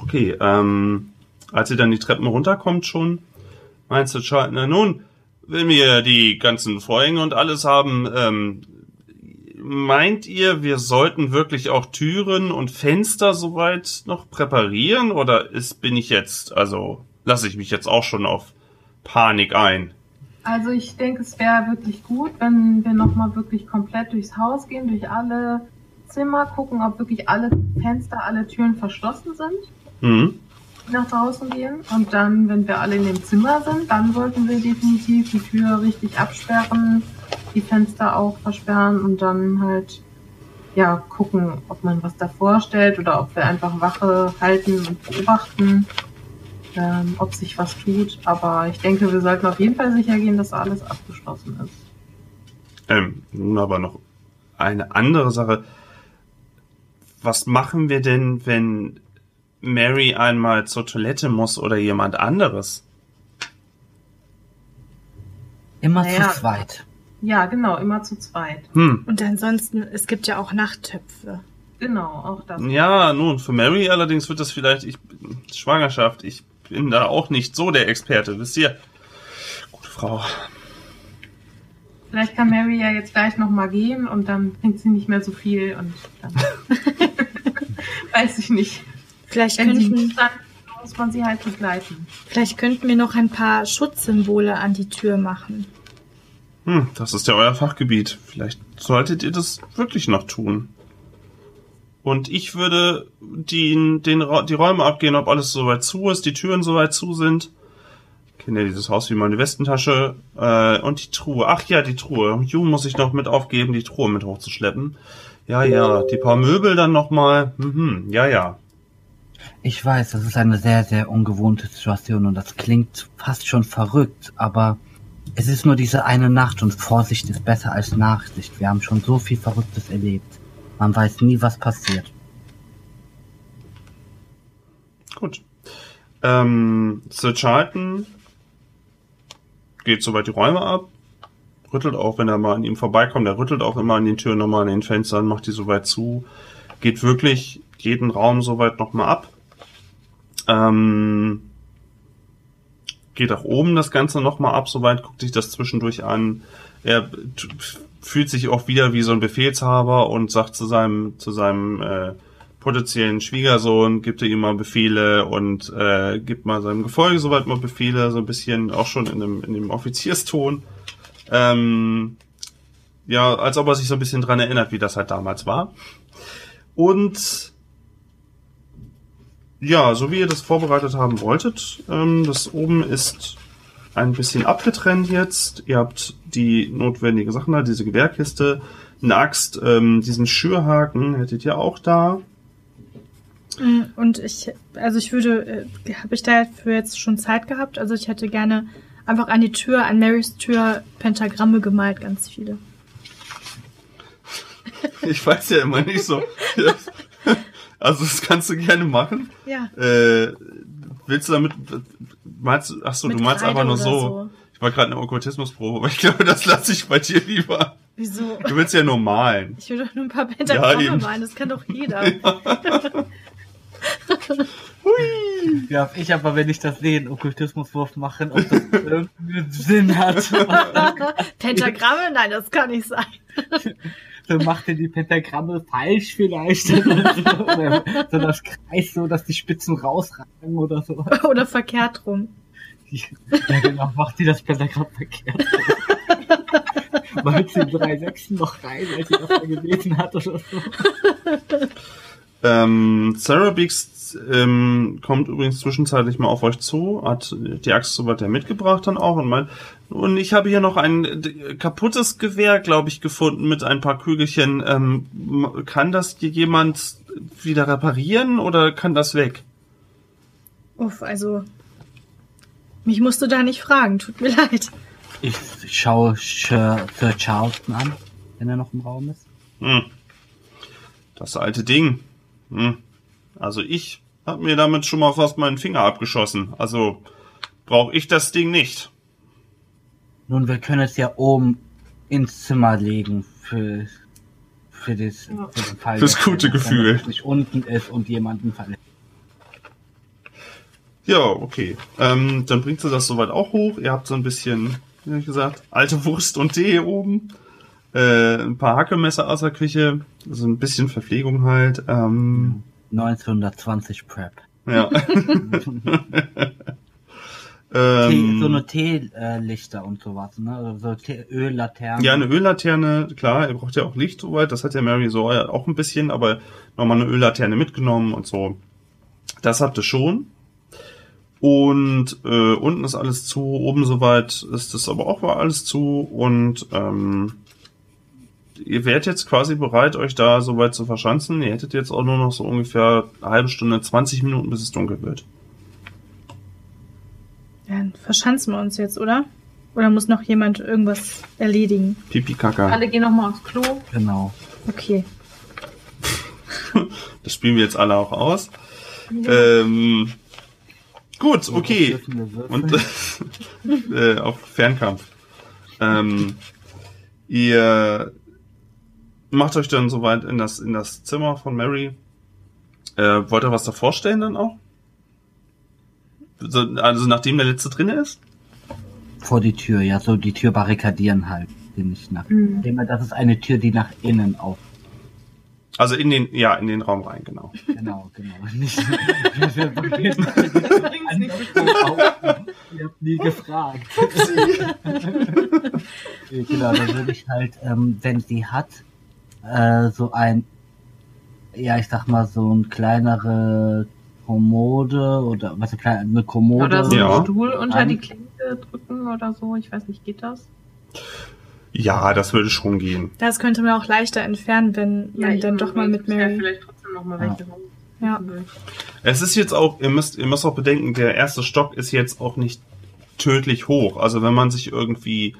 Okay, ähm, als ihr dann die Treppen runterkommt schon, meinst du, Charles, na nun, wenn wir die ganzen Vorhänge und alles haben, ähm, meint ihr, wir sollten wirklich auch Türen und Fenster soweit noch präparieren? Oder ist, bin ich jetzt, also lasse ich mich jetzt auch schon auf Panik ein? Also ich denke, es wäre wirklich gut, wenn wir nochmal wirklich komplett durchs Haus gehen, durch alle Zimmer, gucken, ob wirklich alle Fenster, alle Türen verschlossen sind, Mhm. nach draußen gehen. Und dann, wenn wir alle in dem Zimmer sind, dann sollten wir definitiv die Tür richtig absperren, die Fenster auch versperren und dann halt ja gucken, ob man was davor stellt oder ob wir einfach Wache halten und beobachten, ähm, ob sich was tut. Aber ich denke, wir sollten auf jeden Fall sicher gehen, dass alles abgeschlossen ist. Ähm, nun aber noch eine andere Sache. Was machen wir denn, wenn Mary einmal zur Toilette muss oder jemand anderes? Immer Naja. zu zweit. Ja, genau, immer zu zweit. Hm. Und ansonsten, es gibt ja auch Nachttöpfe. Genau, auch das. Ja, nun, für Mary allerdings wird das vielleicht, ich, Schwangerschaft, ich bin da auch nicht so der Experte, wisst ihr? Gute Frau. Vielleicht kann Mary ja jetzt gleich nochmal gehen und dann trinkt sie nicht mehr so viel und dann [LAUGHS] weiß ich nicht. Vielleicht Wenn sie könnten, dann muss man sie halt begleiten. vielleicht könnten wir noch ein paar Schutzsymbole an die Tür machen. Hm, das ist ja euer Fachgebiet. Vielleicht solltet ihr das wirklich noch tun. Und ich würde die, den, die Räume abgehen, ob alles soweit zu ist, die Türen soweit zu sind. Ich kenne ja dieses Haus wie meine Westentasche. Äh, und die Truhe. Ach ja, die Truhe. Ju muss ich noch mit aufgeben, die Truhe mit hochzuschleppen. Ja, ja. Die paar Möbel dann nochmal. Mhm, ja, ja. Ich weiß, das ist eine sehr, sehr ungewohnte Situation und das klingt fast schon verrückt, aber es ist nur diese eine Nacht und Vorsicht ist besser als Nachsicht. Wir haben schon so viel Verrücktes erlebt. Man weiß nie, was passiert. Gut. Ähm, Sir Charlton geht soweit die Räume ab, rüttelt auch, wenn er mal an ihm vorbeikommt, er rüttelt auch immer an den Türen nochmal an den Fenstern, macht die soweit zu, geht wirklich jeden Raum soweit nochmal ab. Ähm, geht auch oben das Ganze nochmal ab, soweit, guckt sich das zwischendurch an. Er fühlt sich auch wieder wie so ein Befehlshaber und sagt zu seinem, zu seinem äh, potenziellen Schwiegersohn, gibt er ihm mal Befehle und äh, gibt mal seinem Gefolge soweit mal Befehle, so ein bisschen auch schon in dem, in dem Offizierston. Ähm, ja, als ob er sich so ein bisschen dran erinnert, wie das halt damals war. Und ja, so wie ihr das vorbereitet haben wolltet, ähm, das oben ist ein bisschen abgetrennt jetzt. Ihr habt die notwendigen Sachen da, diese Gewehrkiste, eine Axt, ähm, diesen Schürhaken hättet ihr auch da. Mm, Und ich, also ich würde, äh, habe ich dafür jetzt schon Zeit gehabt? Also ich hätte gerne einfach an die Tür, an Marys Tür Pentagramme gemalt, ganz viele. Ich weiß ja immer nicht so. [LAUGHS] Also das kannst du gerne machen. Ja. Äh, willst du damit meinst du, ach so, du meinst Kreide einfach nur so. so. Ich war gerade eine Okkultismusprobe, aber ich glaube, das lasse ich bei dir lieber. Wieso? Du willst ja nur malen. Ich will doch nur ein paar Pentagramme eben. malen, das kann doch jeder. [LAUGHS] Ja, ich aber, wenn ich das sehe, einen Okkultismuswurf machen, ob das irgendeinen [LAUGHS] Sinn hat. Pentagramme? Nein, das kann nicht sein. So macht er die Pentagramme falsch vielleicht. [LAUGHS] oder so, oder so das Kreis so, dass die Spitzen rausragen oder so. [LAUGHS] Oder verkehrt rum. Ja, genau, macht sie das Pentagramm verkehrt. Malt [LAUGHS] sie drei Sechsen noch rein, als sie das mal gelesen hat oder so. Ähm, Sarah Beeks ähm, kommt übrigens zwischenzeitlich mal auf euch zu, hat die Axt soweit ja mitgebracht dann auch und meint, und ich habe hier noch ein kaputtes Gewehr, glaube ich, gefunden mit ein paar Kügelchen. Ähm, kann das hier jemand wieder reparieren oder kann das weg? Uff, also. Mich musst du da nicht fragen, tut mir leid. Ich schaue Sir Sir Charleston an, wenn er noch im Raum ist. Hm. Das alte Ding. Hm. Also ich habe mir damit schon mal fast meinen Finger abgeschossen. Also brauche ich das Ding nicht. Nun, wir können es ja oben ins Zimmer legen für, für, das, Ja. für den Fall. Fürs gute Gefühl. Wenn es nicht unten ist und jemanden verletzt. Ja, okay. Ähm, dann bringt sie das soweit auch hoch. Ihr habt so ein bisschen, wie hab ich gesagt, alte Wurst und Tee oben. Äh, ein paar Hackemesser aus der Küche. So ein bisschen Verpflegung halt. Ähm, 1920 Prep. ja. [LAUGHS] [LAUGHS] Tee, ähm, so eine Teelichter und sowas, ne? Also so Tee Öllaternen. ja, eine Öllaterne, klar, ihr braucht ja auch Licht soweit. Das hat ja Mary so auch ein bisschen, aber nochmal eine Öllaterne mitgenommen und so. Das habt ihr schon. Und äh, unten ist alles zu, oben soweit ist es aber auch mal alles zu. Und ähm, ihr wärt jetzt quasi bereit, euch da soweit zu verschanzen. Ihr hättet jetzt auch nur noch so ungefähr eine halbe Stunde, 20 Minuten, bis es dunkel wird. Ja, dann verschanzen wir uns jetzt, oder? Oder muss noch jemand irgendwas erledigen? Pipi Kaka. Alle gehen nochmal aufs Klo. Genau. Okay. [LAUGHS] Das spielen wir jetzt alle auch aus. Ähm, gut, okay. Und [LAUGHS] äh, auf Fernkampf. Ähm, ihr macht euch dann soweit in das, in das Zimmer von Mary. Äh, wollt ihr was davor stellen dann auch? So, also nachdem der letzte drin ist? Vor die Tür, ja, so die Tür barrikadieren halt. Den nicht nach. Mhm. Das ist eine Tür, die nach innen auf. Also in den, ja, in den Raum rein, genau. Genau, genau. [LAUGHS] Nicht. [LAUGHS] Ihr habt nie gefragt. [LAUGHS] genau, dann würde ich halt, ähm, wenn sie hat, äh, so ein, ja, ich sag mal, so ein kleinere Kommode oder was eine kleine eine Kommode. Oder so Ja. einen Stuhl unter An- die Klinke drücken oder so. Ich weiß nicht, geht das? Ja, das würde schon gehen. Das könnte man auch leichter entfernen, wenn man dann doch mal mit Ja, Mary. vielleicht trotzdem noch mal welche rum. Ja. Es ist jetzt auch, ihr müsst, ihr müsst auch bedenken, der erste Stock ist jetzt auch nicht tödlich hoch. Also wenn man sich irgendwie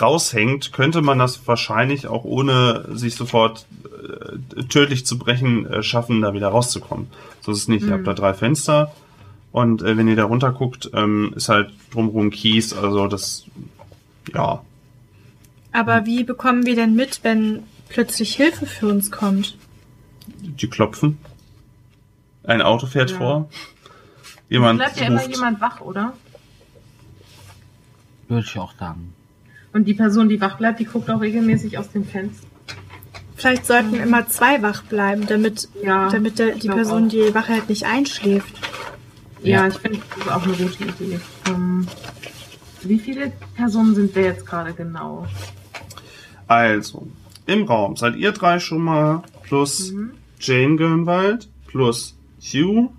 raushängt, könnte man das wahrscheinlich auch ohne sich sofort äh, tödlich zu brechen äh, schaffen, da wieder rauszukommen. So ist es nicht. Ihr habt da drei Fenster und äh, wenn ihr da runter guckt, ähm, ist halt drumherum Kies. Also das, ja, Aber wie bekommen wir denn mit, wenn plötzlich Hilfe für uns kommt? die klopfen. Ein Auto fährt Ja. vor. Jemand Bleibt ja immer jemand wach, oder? Würde ich auch sagen. Und die Person, die wach bleibt, die guckt auch regelmäßig aus dem Fenster. Vielleicht sollten immer zwei wach bleiben, damit, Ja, damit der, die Person, auch. die Wache halt nicht einschläft. Ja, Ja. ich finde, das ist auch eine gute Idee. Ähm, wie viele Personen sind wir jetzt gerade genau? Also, im Raum seid ihr drei schon mal plus Mhm. Jane Gernwald, plus Hugh,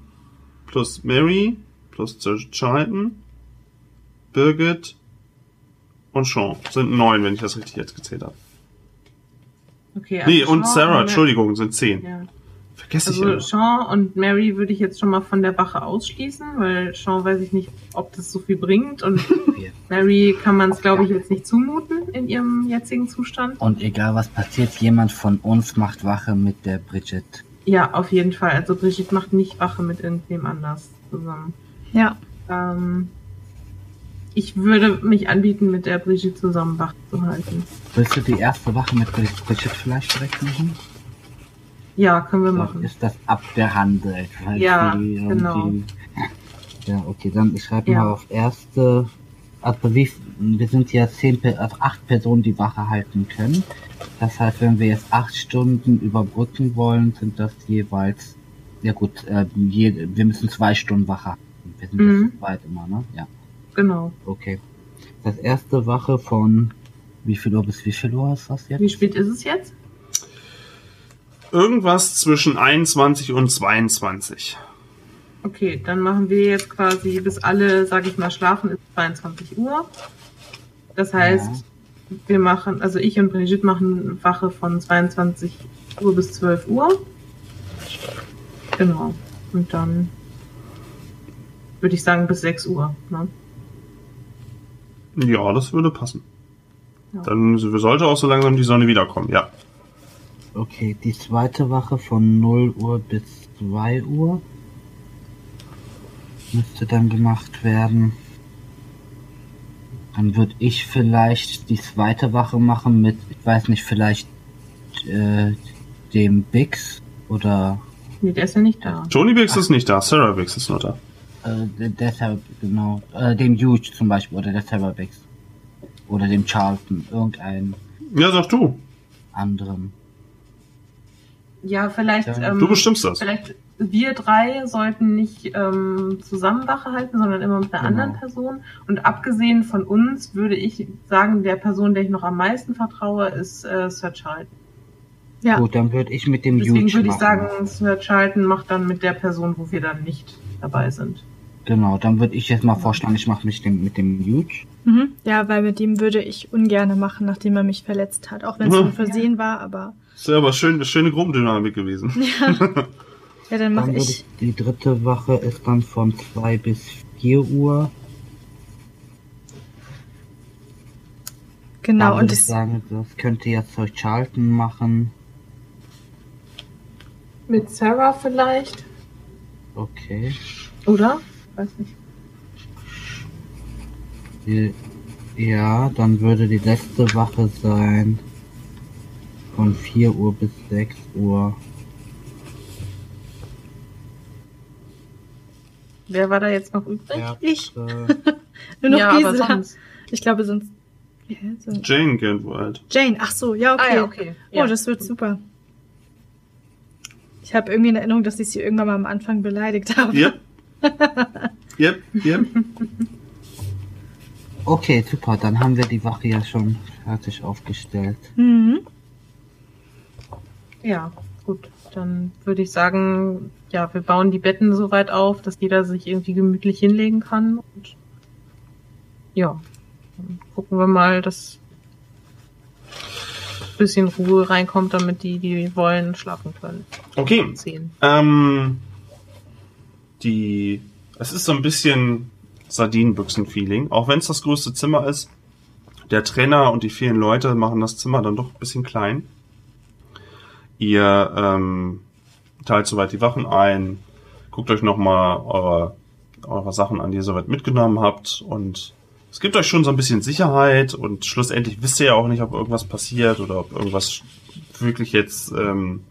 plus Mary, plus Charlton, Birgit und Sean. Sind neun, wenn ich das richtig jetzt gezählt habe. Okay, Nee, also und Sean Sarah, Mary- Entschuldigung, sind zehn. Ja. Vergesse ich Also immer. Sean und Mary würde ich jetzt schon mal von der Wache ausschließen, weil Sean weiß ich nicht, ob das so viel bringt und. [LAUGHS] Mary kann man es, glaube ich, jetzt nicht zumuten in ihrem jetzigen Zustand. Und egal was passiert, jemand von uns macht Wache mit der Bridget. Ja, auf jeden Fall. Also Brigitte macht nicht Wache mit irgendwem anders zusammen. Ja. Ähm, ich würde mich anbieten, mit der Brigitte zusammen Wache zu halten. Willst du die erste Wache mit Bridget vielleicht direkt machen? Ja, können wir Dann machen. ist das abgehandelt. weil Ja, die genau. Ja, okay, dann ich schreibe Ja. mal auf erste. Also wie, wir sind ja zehn, also acht Personen, die Wache halten können. Das heißt, wenn wir jetzt acht Stunden überbrücken wollen, sind das jeweils, ja gut, äh, je, wir müssen zwei Stunden Wache halten. Wir sind Mhm. jetzt zu zweit immer, ne? Ja, Genau. okay. Das erste Wache von wie viel Uhr bis wie viel Uhr ist das jetzt? Wie spät ist es jetzt? Irgendwas zwischen 21 und 22. Okay, dann machen wir jetzt quasi, bis alle, sag ich mal, schlafen, ist 22 Uhr. Das heißt, wir machen, also ich und Brigitte machen Wache von 22 Uhr bis 12 Uhr. Genau. Und dann würde ich sagen bis 6 Uhr. Ne? Ja, das würde passen. Ja. Dann sollte auch so langsam die Sonne wiederkommen, ja. Okay, die zweite Wache von 0 Uhr bis 2 Uhr müsste dann gemacht werden. Dann würde ich vielleicht die zweite Wache machen mit, ich weiß nicht, vielleicht äh, dem Bix oder Nee, der ist ja nicht da. Tony Biggs ist nicht da, Sarah Biggs ist nur da. Äh, der- deshalb, genau, äh, dem Huge zum Beispiel oder der Bix. Oder dem Charlton, irgendeinen Ja, sag du. anderen. Ja, vielleicht. Ja. Ähm, Du bestimmst das. Vielleicht wir drei sollten nicht ähm, zusammen Wache halten, sondern immer mit einer Genau. anderen Person. Und abgesehen von uns würde ich sagen, der Person, der ich noch am meisten vertraue, ist äh, Sir Charlton. Ja. Gut, dann würde ich mit dem Deswegen würde ich machen. sagen, Sir Charlton macht dann mit der Person, wo wir dann nicht dabei sind. Genau, dann würde ich jetzt mal vorschlagen, ich mache mich dem, mit dem Huge. Mhm. Ja, weil mit dem würde ich ungerne machen, nachdem er mich verletzt hat. Auch wenn es Mhm. nur Versehen war, aber Ist ja aber schön, schöne Gruppendynamik gewesen. [LAUGHS] ja, dann Dann mache ich. ich, die dritte Wache ist dann von 2 bis 4 Uhr. Genau, Dann und ich das, sagen, das könnte jetzt Sir Charlton machen. Mit Sarah vielleicht? Okay. Oder? Weiß nicht. Die- Ja, dann würde die letzte Wache sein von 4 Uhr bis 6 Uhr. Wer war da jetzt noch übrig? ich. Äh, [LAUGHS] Nur noch ja, aber sonst. Ich glaube sonst. Heißt sie? Jane Gilwald. Jane, ach so, ja, okay. Ah ja, okay. Oh, das wird super. Ich habe irgendwie in Erinnerung, dass ich sie irgendwann mal am Anfang beleidigt habe. Yep. Yep, yep. okay, super, dann haben wir die Wache ja schon fertig aufgestellt. Mhm. Ja, gut. Dann würde ich sagen, ja, wir bauen die Betten so weit auf, dass jeder sich irgendwie gemütlich hinlegen kann. Und ja, dann gucken wir mal, dass bisschen Ruhe reinkommt, damit die, die wollen, schlafen können. Okay. Ähm, die, es ist so ein bisschen Sardinenbüchsen-Feeling, auch wenn es das größte Zimmer ist. Der Trainer und die vielen Leute machen das Zimmer dann doch ein bisschen klein. Ihr ähm, teilt soweit die Wachen ein, guckt euch nochmal eure, eure Sachen an, die ihr soweit mitgenommen habt und es gibt euch schon so ein bisschen Sicherheit und schlussendlich wisst ihr ja auch nicht, ob irgendwas passiert oder ob irgendwas wirklich jetzt ähm,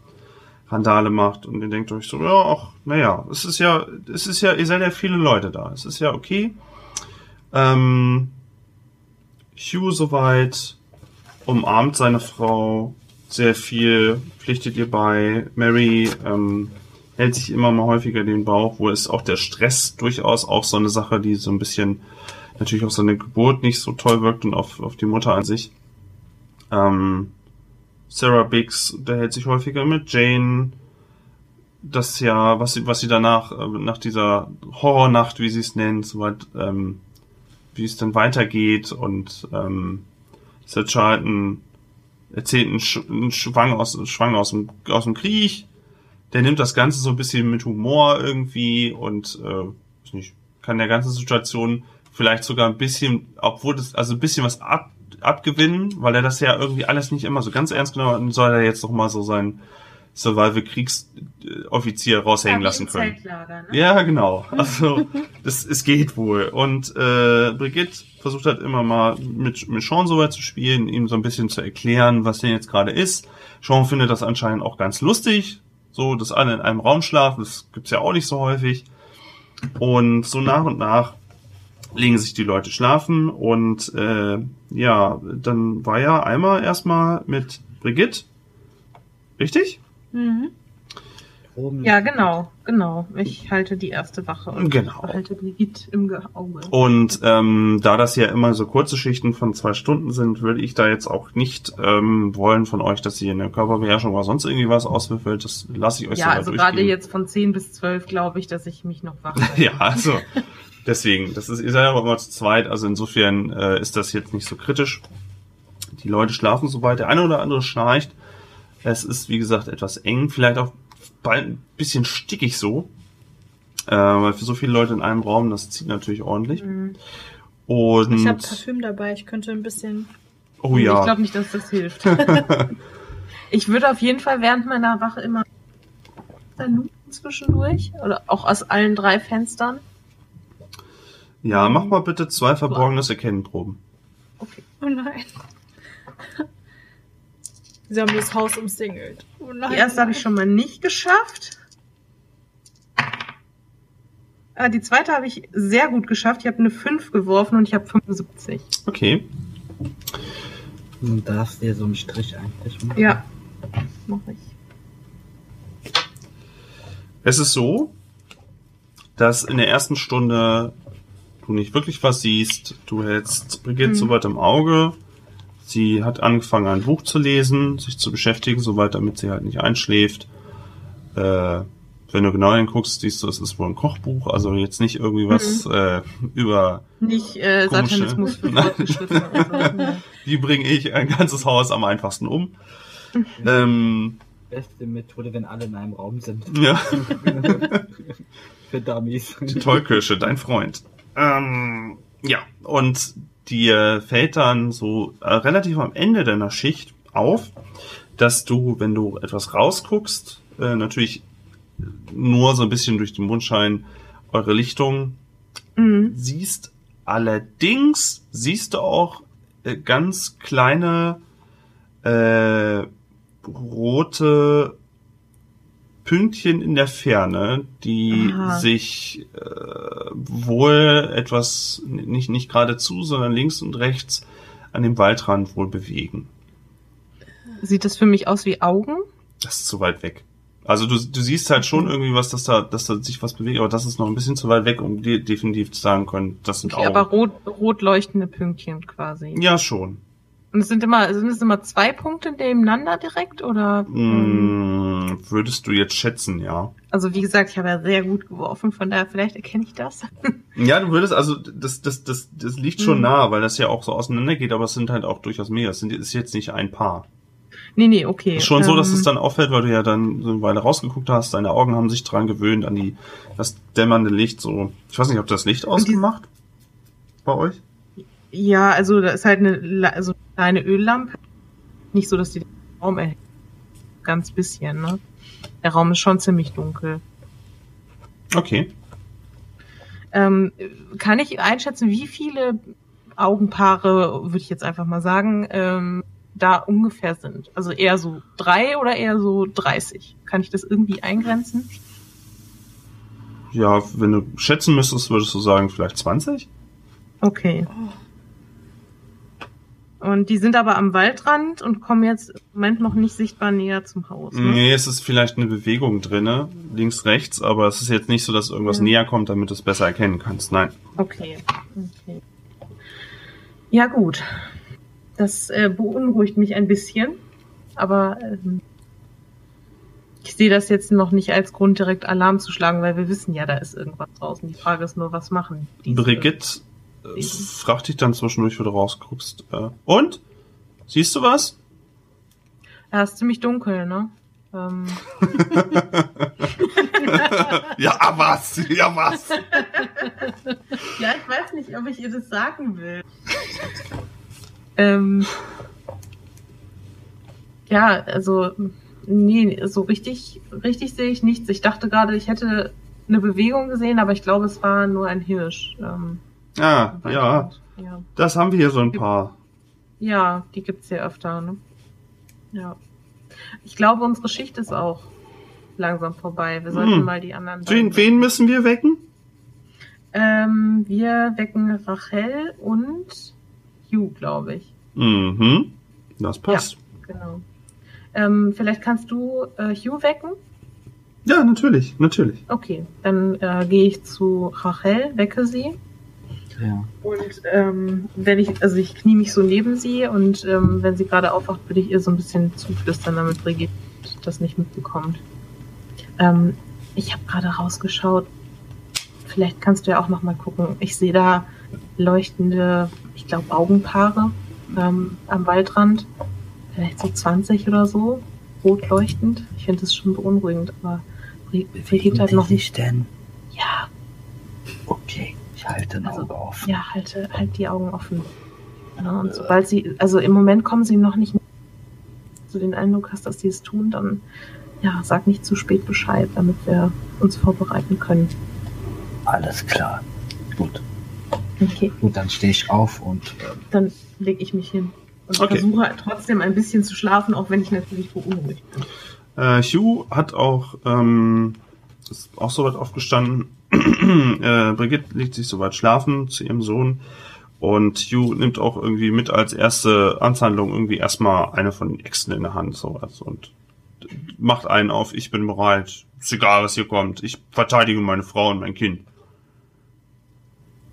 Randale macht und ihr denkt euch so, ja, ach, naja, es ist ja, es ist ja, ihr seid ja viele Leute da, es ist ja okay. Ähm, Hugh soweit umarmt seine Frau sehr viel, pflichtet ihr bei. Mary ähm, hält sich immer mal häufiger den Bauch, wo ist auch der Stress durchaus auch so eine Sache, die so ein bisschen natürlich auf seine Geburt nicht so toll wirkt und auf, auf die Mutter an sich. Ähm, Sarah Biggs unterhält sich häufiger mit Jane. Das ja, was sie, was sie danach, äh, nach dieser Horrornacht, wie sie es nennt, soweit, ähm, wie es dann weitergeht und ähm, Sir Charlton erzählt einen, Sch einen Schwang aus, einen Schwang aus dem, aus dem Krieg. Der nimmt das Ganze so ein bisschen mit Humor irgendwie und äh, nicht, kann der ganzen Situation vielleicht sogar ein bisschen, obwohl das, also ein bisschen was ab, abgewinnen, weil er das ja irgendwie alles nicht immer so ganz ernst genommen hat, soll er jetzt noch mal so sein Survival-Kriegsoffizier raushängen lassen können. Ne? Ja, genau. [LAUGHS] Also, das, es geht wohl. Und äh, Brigitte versucht halt immer mal mit, mit Sean so weit zu spielen, ihm so ein bisschen zu erklären, was denn jetzt gerade ist. Sean findet das anscheinend auch ganz lustig, so, dass alle in einem Raum schlafen. Das gibt's ja auch nicht so häufig. Und so nach und nach legen sich die Leute schlafen. Und äh, ja, dann war ja einmal erstmal mit Brigitte. Richtig? Mhm. Ja, genau, genau. Ich halte die erste Wache und Genau. behalte Brigitte im Ge- Auge. Und ähm, da das ja immer so kurze Schichten von zwei Stunden sind, würde ich da jetzt auch nicht ähm, wollen von euch, dass ihr eine Körperbeherrschung oder sonst irgendwie was auswürfelt. Das lasse ich euch ja, so weit also gerade jetzt von 10 bis 12 glaube ich, dass ich mich noch wach [LAUGHS] halte. Ja, also deswegen, das ist, ihr seid ja auch immer zu zweit, also insofern äh, ist das jetzt nicht so kritisch. Die Leute schlafen soweit, der eine oder andere schnarcht. Es ist, wie gesagt, etwas eng, vielleicht auch ein bisschen stickig so. Äh, weil für so viele Leute in einem Raum, das zieht natürlich ordentlich. Mhm. Und Ich habe Parfüm dabei, ich könnte ein bisschen. oh Ich ja. glaube nicht, dass das hilft. [LAUGHS] ich würde auf jeden Fall während meiner Wache immer zwischendurch. Oder auch aus allen drei Fenstern. Ja, mach mal bitte zwei verborgenes Erkennenproben. Okay. Oh nein. Sie haben das Haus umsingelt. Oh nein. Die erste habe ich schon mal nicht geschafft. Ah, die zweite habe ich sehr gut geschafft. Ich habe eine 5 geworfen und ich habe 75. Okay. Du darfst dir so einen Strich eigentlich machen. Ja, mach ich. Es ist so, dass in der ersten Stunde du nicht wirklich was siehst. Du hältst Brigitte Mhm. soweit im Auge. Sie hat angefangen, ein Buch zu lesen, sich zu beschäftigen, soweit, damit sie halt nicht einschläft. Äh, wenn du genau hinguckst, siehst du, es ist wohl ein Kochbuch, also jetzt nicht irgendwie was äh, über Nicht äh, Komische. Satanismus für. [LAUGHS] Fortgeschrittene. Wie bringe ich ein ganzes Haus am einfachsten um. ähm, Beste Methode, wenn alle in einem Raum sind. ja. [LAUGHS] Für Dummies. Die Tollkirsche, dein Freund. Ähm, ja, und dir fällt dann so äh, relativ am Ende deiner Schicht auf, dass du, wenn du etwas rausguckst, äh, natürlich nur so ein bisschen durch den Mondschein eure Lichtung Mhm. siehst. Allerdings siehst du auch äh, ganz kleine äh, rote Pünktchen in der Ferne, die Aha. sich äh, wohl etwas nicht nicht geradezu, sondern links und rechts an dem Waldrand wohl bewegen. Sieht das für mich aus wie Augen? Das ist zu weit weg. Also du, du siehst halt schon irgendwie was, dass da, dass da sich was bewegt, aber das ist noch ein bisschen zu weit weg, um dir definitiv zu sagen können, das sind Okay, Augen. aber rot, rot leuchtende Pünktchen quasi. ja, schon. Und es sind immer, sind es immer zwei Punkte nebeneinander direkt oder? ähm, Mm, würdest du jetzt schätzen, ja. Also wie gesagt, ich habe ja sehr gut geworfen, von daher vielleicht erkenne ich das. [LAUGHS] Ja, du würdest, also das, das, das, das liegt schon Mhm. nah, weil das ja auch so auseinander geht, aber es sind halt auch durchaus mehr. Es sind, ist jetzt nicht ein Paar. nee, nee, okay. Ist schon so, dass ähm, es dann auffällt, weil du ja dann so eine Weile rausgeguckt hast, deine Augen haben sich dran gewöhnt, an die, das dämmernde Licht, so. Ich weiß nicht, ihr das Licht ausgemacht? Bei euch? Ja, also da ist halt eine, also eine kleine Öllampe. Nicht so, dass die den Raum erhält. Ganz bisschen, ne? Der Raum ist schon ziemlich dunkel. Okay. Ähm, kann ich einschätzen, wie viele Augenpaare, würde ich jetzt einfach mal sagen, ähm, da ungefähr sind? Also eher so drei oder eher so 30? Kann ich das irgendwie eingrenzen? Ja, wenn du schätzen müsstest, würdest du sagen, vielleicht 20? Okay. Und die sind aber am Waldrand und kommen jetzt im Moment noch nicht sichtbar näher zum Haus. Ne? Nee, es ist vielleicht eine Bewegung drinne, links, rechts, aber es ist jetzt nicht so, dass irgendwas Ja. näher kommt, damit du es besser erkennen kannst. Nein. Okay. okay. Ja, gut. Das äh, beunruhigt mich ein bisschen, aber ähm, ich sehe das jetzt noch nicht als Grund, direkt Alarm zu schlagen, weil wir wissen ja, da ist irgendwas draußen. Die Frage ist nur, was machen diese Brigitte äh, fragt dich dann zwischendurch, wo du rausguckst. Äh, und? Siehst du was? Ja, ist ziemlich dunkel, ne? Ähm, [LAUGHS] ja, was? Ja, was? [LAUGHS] ja, ich weiß nicht, ob ich ihr das sagen will. ähm, ja, also, nee, so richtig, richtig sehe ich nichts. Ich dachte gerade, ich hätte eine Bewegung gesehen, aber ich glaube, es war nur ein Hirsch. Ähm, Ah, ja, ja. das haben wir hier so ein paar. Ja, die gibt's hier öfter, ne? Ja. Ich glaube, unsere Schicht ist auch langsam vorbei. Wir sollten Hm. mal die anderen. Wen, wen müssen wir wecken? Ähm, wir wecken Rachel und Hugh, glaube ich. Mhm. Das passt. Genau. Ähm, vielleicht kannst du äh, Hugh wecken? Ja, natürlich, natürlich. Okay, dann äh, gehe ich zu Rachel, wecke sie. Ja. Und ähm, wenn ich, also ich knie mich so neben sie und ähm, wenn sie gerade aufwacht, würde ich ihr so ein bisschen zuflüstern, damit Brigitte das nicht mitbekommt. Ähm, ich habe gerade rausgeschaut. Vielleicht kannst du ja auch noch mal gucken. Ich sehe da leuchtende, ich glaube Augenpaare ähm, am Waldrand. Vielleicht so 20 oder so, rot leuchtend. Ich finde das schon beunruhigend, aber Brigitte hat noch sich denn? Ja, Okay, ich halte ein Also, Auge auf. Ja, halte halt die Augen offen. Ja, und sobald sie, also im Moment kommen sie noch nicht, so den Eindruck hast, dass sie es tun, dann ja, sag nicht zu spät Bescheid, damit wir uns vorbereiten können. Alles klar. Gut. Okay, Gut, dann stehe ich auf und ähm, dann lege ich mich hin. Und Okay. versuche trotzdem ein bisschen zu schlafen, auch wenn ich natürlich beunruhigt bin. Äh, Hugh hat auch, ähm, ist auch soweit aufgestanden. [CLEARS THROAT] äh, Brigitte legt sich soweit schlafen zu ihrem Sohn. Und Hugh nimmt auch irgendwie mit als erste Amtshandlung irgendwie erstmal eine von den Äxten in der Hand, sowas. Und macht einen auf, ich bin bereit. Ist egal, was hier kommt. Ich verteidige meine Frau und mein Kind.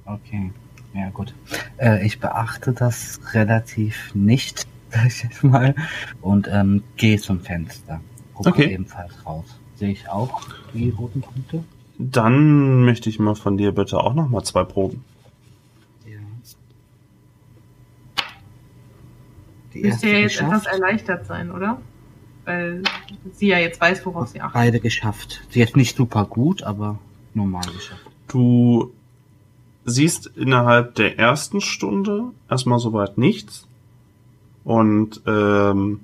Okay, ja gut. Äh, ich beachte das relativ nicht, [LAUGHS] sag ich jetzt mal, und ähm, gehe zum Fenster. Gucke Okay. ebenfalls raus. Sehe ich auch die roten Punkte? Dann möchte ich mal von dir bitte auch noch mal zwei Proben. Ja. Die Müsste ja jetzt geschafft. etwas erleichtert sein, oder? Weil sie ja jetzt weiß, worauf sie achtet. Beide geschafft. Sie ist nicht super gut, aber normal geschafft. Du siehst innerhalb der ersten Stunde erstmal soweit nichts. Und ähm,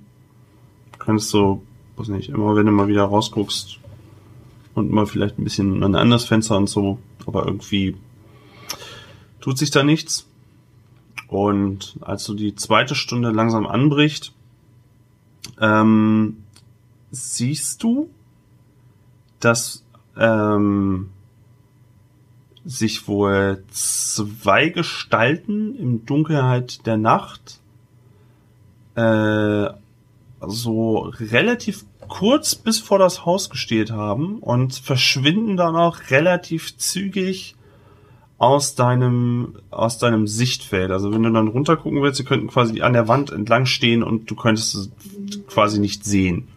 kannst so, weiß nicht, immer wenn du mal wieder rausguckst und mal vielleicht ein bisschen ein anderes Fenster und so, aber irgendwie tut sich da nichts. Und als du die zweite Stunde langsam anbricht, ähm, siehst du, dass ähm, sich wohl zwei Gestalten im Dunkelheit der Nacht äh, so relativ kurz bis vor das Haus gesteht haben und verschwinden dann auch relativ zügig aus deinem aus deinem Sichtfeld. Also wenn du dann runtergucken willst, sie könnten quasi an der Wand entlang stehen und du könntest es quasi nicht sehen.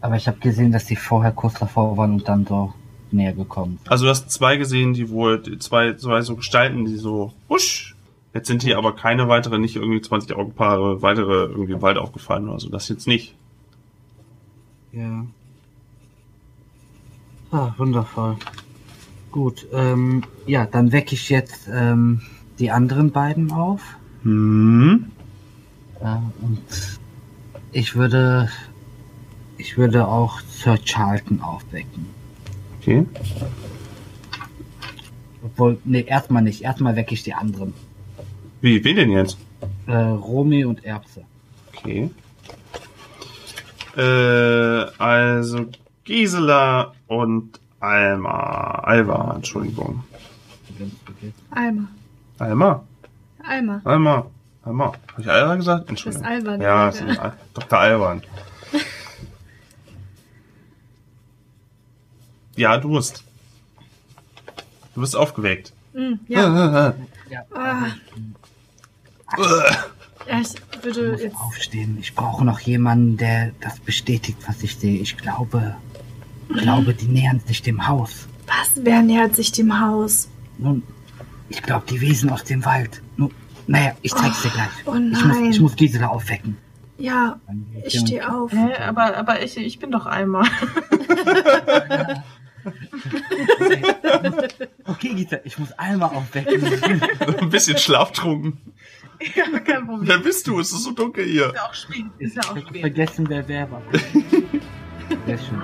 Aber ich habe gesehen, dass die vorher kurz davor waren und dann so näher gekommen. Also du hast zwei gesehen, die wohl, zwei, zwei so Gestalten, die so, husch. Jetzt sind hier aber keine weitere, nicht irgendwie 20 Augenpaare, weitere irgendwie im Wald aufgefallen oder so. Das jetzt nicht. Ja. Ah, wundervoll. Gut, ähm, ja, dann wecke ich jetzt ähm, die anderen beiden auf. Hm. Äh, und ich würde, ich würde auch Sir Charlton aufwecken. Okay. Obwohl, nee, erstmal nicht. Erstmal wecke ich die anderen. Wie, wen denn jetzt? Äh, Romy und Erbse. Okay. Äh, also Gisela und Alma. Alva, Entschuldigung. Alma. Alma? Alma. Alma. Alma. Habe ich Alva gesagt? Das ist Entschuldigung. Alban. Ja, es ist Al- Dr. Alban. [LAUGHS] ja, du bist. Du bist aufgeweckt. Mm, ja. [LAUGHS] Ja. Ah, ja, ich Ich würde muss jetzt. aufstehen. Ich brauche noch jemanden, der das bestätigt, was ich sehe. Ich glaube, ich glaube, die nähern sich dem Haus. Was? Wer nähert sich dem Haus? Nun, ich glaube, die Wesen aus dem Wald. Nun, naja, ich zeig's dir gleich. Oh Ich muss, nein. ich muss Gisela aufwecken. Ja, ich stehe auf. Hä? Aber, aber ich, ich bin doch Alma. [LAUGHS] Okay, Gisela, ich muss Alma aufwecken. [LAUGHS] Ein bisschen schlaftrunken. Ja, kein Problem. Wer bist du? Es ist so dunkel hier. Ist ja auch spät. Ist ja auch Ich hab spät. vergessen, wer wer war. [LAUGHS] Sehr schön.